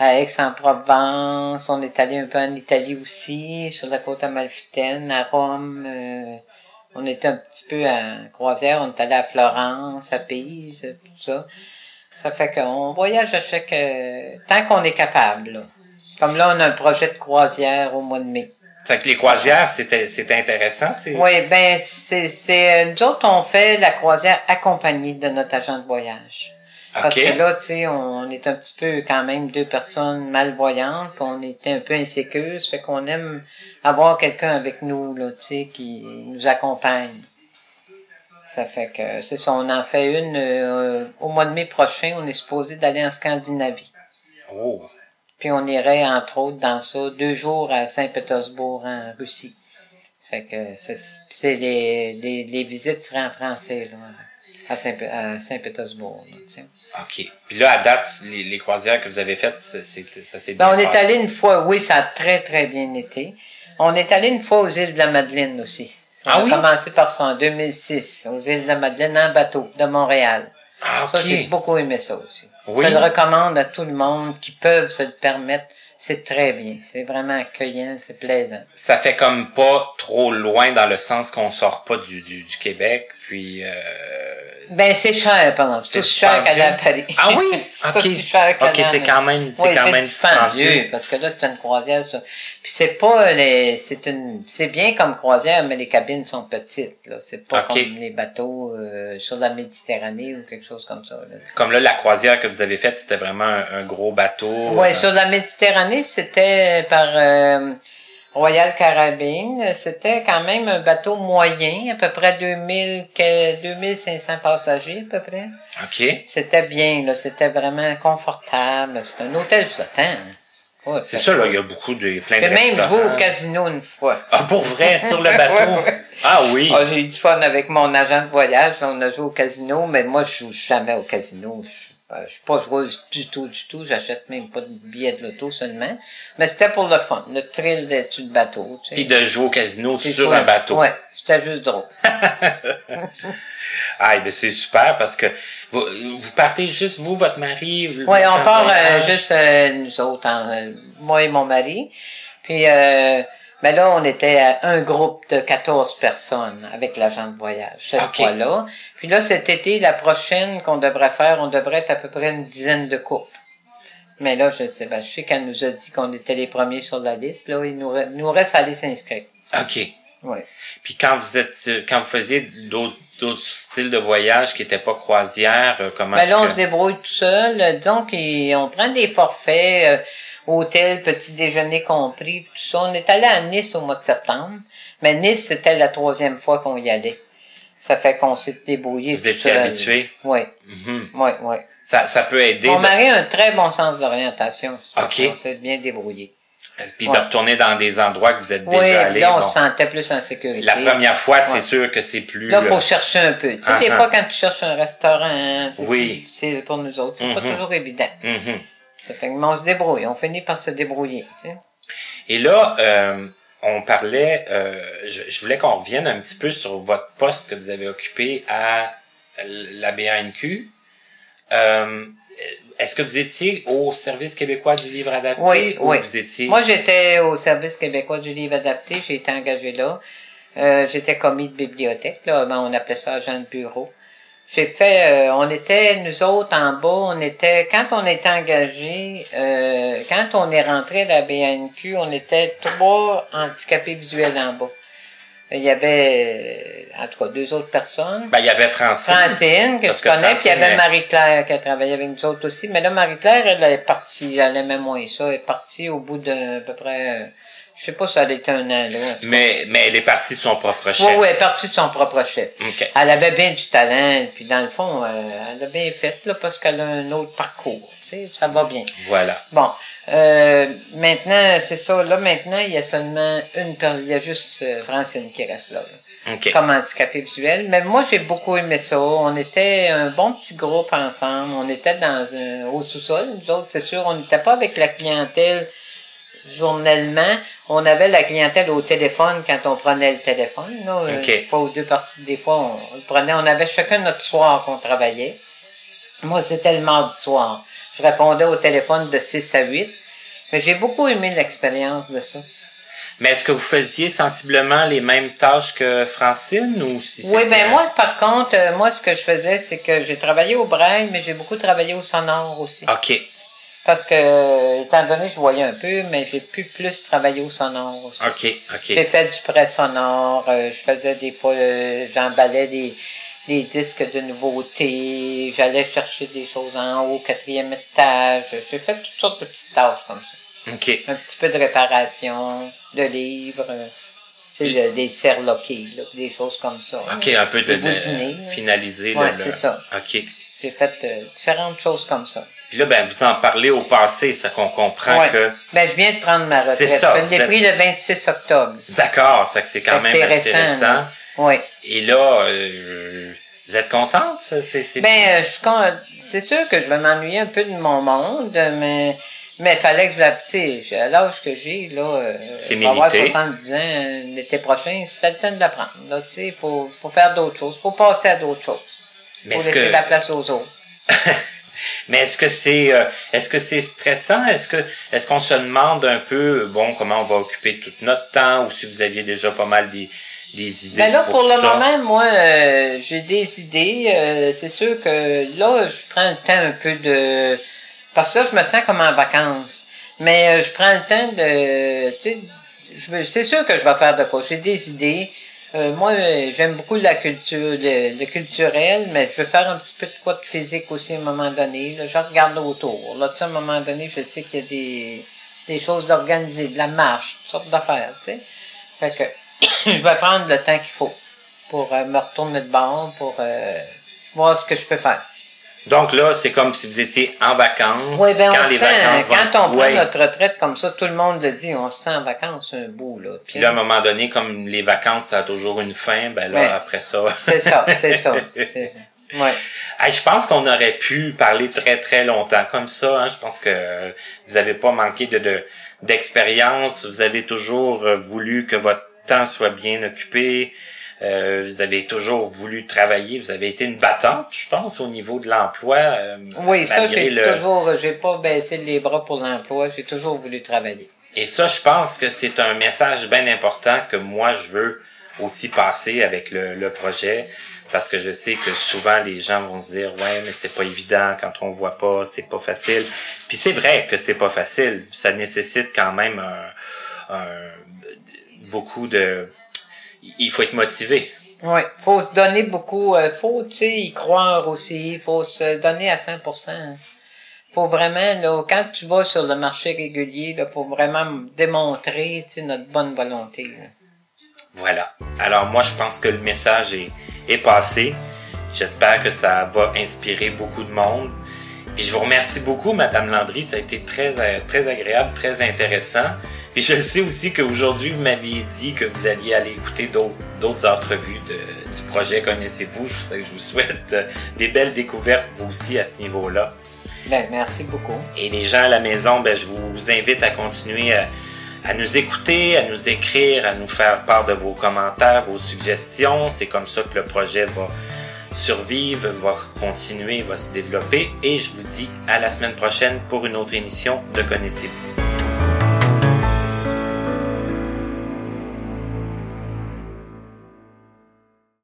à Aix-en-Provence. On est allé un peu en Italie aussi, sur la côte amalfitaine, à Rome. euh, on était un petit peu en croisière. On est allé à Florence, à Pise, tout ça. Ça fait qu'on voyage à chaque euh, tant qu'on est capable. là. Comme là, on a un projet de croisière au mois de mai. Fait que les croisières, c'était, c'était intéressant. C'est... Oui, ben c'est c'est nous autres on fait la croisière accompagnée de notre agent de voyage. Parce que là, tu sais, on est un petit peu quand même deux personnes malvoyantes, puis on était un peu insécures, ça fait qu'on aime avoir quelqu'un avec nous, là, tu sais, qui nous accompagne. Ça fait que c'est ça, on en fait une euh, au mois de mai prochain, on est supposé d'aller en Scandinavie. Oh. Puis on irait, entre autres, dans ça, deux jours à Saint-Pétersbourg, en Russie. Fait que c'est, c'est les, les, les visites seraient en français, là, à Saint- à Saint-Pétersbourg. OK. Puis là, à date, les, les croisières que vous avez faites, ça s'est Ben, bien on est allé une fois, oui, ça a très, très bien été. On est allé une fois aux îles de la Madeleine aussi. On Ah a oui? commencé par ça en 2006, aux îles de la Madeleine, en bateau, de Montréal. Ah, Ça, OK. j'ai beaucoup aimé ça aussi. Oui. Je le recommande à tout le monde qui peuvent se le permettre. C'est très bien. C'est vraiment accueillant, c'est plaisant. Ça fait comme pas trop loin dans le sens qu'on sort pas du, du, du Québec, puis... Euh... Ben, c'est cher, pardon. C'est C'est aussi cher qu'aller à. Paris. Ah oui? (laughs) c'est OK. aussi cher qu'aller OK, c'est quand même, c'est Oui, quand c'est même dispendieux, parce que là, c'est une croisière, ça. Puis c'est pas les, c'est une, c'est bien comme croisière, mais les cabines sont petites, là. C'est pas comme les bateaux, euh, sur la Méditerranée ou quelque chose comme ça, là. Comme là, la croisière que vous avez faite, c'était vraiment un, un gros bateau. Ouais, Euh, sur la Méditerranée, c'était par euh, Royal Caribbean. C'était quand même un bateau moyen, à peu près 2000, que- 2500 passagers, à peu près. OK. C'était bien, là. C'était vraiment confortable. C'était un hôtel flottant. hein. Ouais, C'est ça, là, il y a beaucoup de, plein de J'ai même joué au casino une fois. Ah, pour vrai, (laughs) sur le bateau? Ouais, ouais. Ah oui. Ah, j'ai eu du fun avec mon agent de voyage. là, on a joué au casino, mais moi, je joue jamais au casino. Je euh, je suis pas joueuse du tout, du tout. J'achète même pas de billets de loto seulement. Mais c'était pour le fun, le thrill d'être sur le bateau. Tu sais. Puis de jouer au casino sur un bateau. Ouais, c'était juste drôle. (laughs) Ah, ben c'est super parce que vous, vous partez juste vous, votre mari. Oui, on de part euh, juste euh, nous autres, moi et mon mari. Puis, euh, ben là, on était à un groupe de 14 personnes avec l'agent de voyage cette fois-là. Puis là, cet été, la prochaine qu'on devrait faire, on devrait être à peu près une dizaine de couples. Mais là, je sais, ben, je sais qu'elle nous a dit qu'on était les premiers sur la liste. Là, il nous, nous reste à aller s'inscrire. OK. Oui. Puis quand vous êtes quand vous faisiez d'autres d'autres styles de voyage qui n'étaient pas croisière, euh, comment Ben là, on que- se débrouille tout seul. Euh, Disons qu'on prend des forfaits, euh, hôtel, petit déjeuner compris, tout ça. On est allé à Nice au mois de septembre. Mais Nice, c'était la troisième fois qu'on y allait. Ça fait qu'on s'est débrouillé Vous étiez habitué? Oui, Mhm. oui, oui. ça, ça peut aider Mon mari a un très bon sens d'orientation. Ça Ok. qu'on s'est bien débrouillé. puis Ouais. de retourner dans des endroits que vous êtes Oui, déjà allés. là, on bon. se sentait plus en sécurité. La première fois, c'est Ouais. sûr que c'est plus. Là, il faut euh, chercher un peu. Tu sais, des Ah, fois, quand tu cherches un restaurant, c'est Oui. plus difficile pour nous autres. C'est pas Mhm. toujours évident. mhm. Ça fait que, mais on se débrouille. On finit par se débrouiller, tu sais. Et là, euh, on parlait, euh, je, je voulais qu'on revienne un petit peu sur votre poste que vous avez occupé à la BANQ. Euh, Est-ce que vous étiez au Service québécois du livre adapté Oui, ou oui. vous étiez... Moi, j'étais au Service québécois du livre adapté. J'ai été engagé là. Euh, j'étais commis de bibliothèque, là. Ben, on appelait ça agent de bureau. J'ai fait, euh, on était, nous autres, en bas, on était, quand on était engagé, euh, quand on est rentré à la BNQ, on était trois handicapés visuels en bas. Il y avait, en tout cas, deux autres personnes. Ben, il y avait Francine. Francine, que que connais, puis il y avait Marie-Claire qui a travaillé avec nous autres aussi. Mais là, Marie-Claire, elle est partie, elle aimait moins ça. Elle est partie au bout d'un à peu près, euh, je sais pas si elle était un an, là. Mais, mais elle est partie de son propre chef. Oui, oui, elle est partie de son propre chef. OK. Elle avait bien du talent, puis dans le fond, euh, elle a bien fait, là, parce qu'elle a un autre parcours, tu sais, ça va bien. Voilà. Bon, euh, maintenant, c'est ça, là, maintenant, il y a seulement une personne, il y a juste euh, Francine qui reste là. là OK. comme handicapé visuel. Mais moi, j'ai beaucoup aimé ça. On était un bon petit groupe ensemble. On était dans un, au sous-sol. Nous autres, c'est sûr, on n'était pas avec la clientèle journellement, on avait la clientèle au téléphone quand on prenait le téléphone. Là, OK. Une fois ou deux par des fois, on le prenait. On avait chacun notre soir qu'on travaillait. Moi, c'était le mardi soir. Je répondais au téléphone de 6 à 8. Mais j'ai beaucoup aimé l'expérience de ça. Mais est-ce que vous faisiez sensiblement les mêmes tâches que Francine ou si Oui, ben moi, par contre, euh, moi, ce que je faisais, c'est que j'ai travaillé au braille, mais j'ai beaucoup travaillé au sonore aussi. OK. Parce que, étant donné que je voyais un peu, mais j'ai pu plus travailler au sonore aussi. OK, J'ai OK. fait du prêt sonore, euh, je faisais des fois, euh, j'emballais des, des disques de nouveautés, j'allais chercher des choses en haut, quatrième étage. J'ai fait toutes sortes de petites tâches comme ça. OK. Un petit peu de réparation, de livres, euh, tu sais, le- des serre-loquets, là, des choses comme ça. OK, un peu de, de finaliser Ouais, le, c'est ça. OK. J'ai fait différentes choses comme ça. Puis là, ben, vous en parlez au passé, ça qu'on comprend Ouais. que. Ben, je viens de prendre ma retraite. C'est ça, Je l'ai pris le 26 octobre. D'accord, ça que c'est quand Fait même assez c'est récent, récent. Oui. Et là, euh, vous êtes contente? ça? C'est. Ben, euh, je suis con- c'est sûr que je vais m'ennuyer un peu de mon monde, mais mais fallait que je la, tu sais, à l'âge que j'ai là, euh, C'est je vais avoir mérité. 70 ans euh, l'été prochain, c'était le temps de l'apprendre. Là, tu sais, il faut faut faire d'autres choses, faut passer à d'autres choses, Mais faut laisser que- la place aux autres. (laughs) Mais est-ce que c'est euh, est-ce que c'est stressant? Est-ce que est-ce qu'on se demande un peu bon comment on va occuper tout notre temps ou si vous aviez déjà pas mal des, des idées Ben là, pour, le ça? moment, moi, euh, j'ai des idées. euh, c'est sûr que là, je prends le temps un peu de... Parce que là, je me sens comme en vacances. Mais euh, je prends le temps de... Tu sais, je veux- c'est sûr que je vais faire de quoi. J'ai des idées. Euh, moi, j'aime beaucoup la culture, le, le culturel, mais je veux faire un petit peu de quoi de physique aussi à un moment donné. Là, je regarde autour. Là, tu sais, à un moment donné, je sais qu'il y a des, des choses d'organiser, de la marche, toutes sortes d'affaires, tu sais. Fait que (coughs) je vais prendre le temps qu'il faut pour euh, me retourner de bord, pour euh, voir ce que je peux faire. Donc là, c'est comme si vous étiez en vacances. Oui, ben on quand les sent, vacances vont- quand on prend Ouais. notre retraite comme ça, tout le monde le dit, on se sent en vacances un bout, là. Puis là, à un moment donné, comme les vacances, ça a toujours une fin, ben là, Ouais. après ça. C'est ça, (laughs) c'est ça. Ouais. Hey, je pense qu'on aurait pu parler très très longtemps comme ça. Hein. Je pense que vous avez pas manqué de de- d'expérience. vous avez toujours euh, voulu que votre temps soit bien occupé. Euh, vous avez toujours voulu travailler. Vous avez été une battante, je pense, au niveau de l'emploi. euh, Oui, ça, j'ai le- toujours, j'ai pas baissé les bras pour l'emploi, j'ai toujours voulu travailler. Et ça, je pense que c'est un message bien important que moi, je veux aussi passer avec le, le projet. Parce que je sais que souvent, les gens vont se dire, ouais, mais c'est pas évident quand on voit pas, c'est pas facile. Puis c'est vrai que c'est pas facile. Ça nécessite quand même un, un- beaucoup de, il faut être motivé. Oui, faut se donner beaucoup, euh, faut, tu sais, y croire aussi, faut se donner à 100%. Faut vraiment, là, quand tu vas sur le marché régulier, là, faut vraiment démontrer, tu sais, notre bonne volonté. là. Voilà. Alors moi, je pense que le message est, est passé. J'espère que ça va inspirer beaucoup de monde. Puis je vous remercie beaucoup, Madame Landry. Ça a été très, euh, très agréable, très intéressant. Puis je sais aussi qu'aujourd'hui, vous m'aviez dit que vous alliez aller écouter d'autres, entrevues de- du projet Connaissez-vous. Je, vous souhaite euh, des belles découvertes, vous aussi, à ce niveau-là. Ben, merci beaucoup. Et les gens à la maison, ben, je vous invite à continuer à, à nous écouter, à nous écrire, à nous faire part de vos commentaires, vos suggestions. C'est comme ça que le projet va survivre, va continuer, va se développer. Et je vous dis à la semaine prochaine pour une autre émission de Connaissez-vous.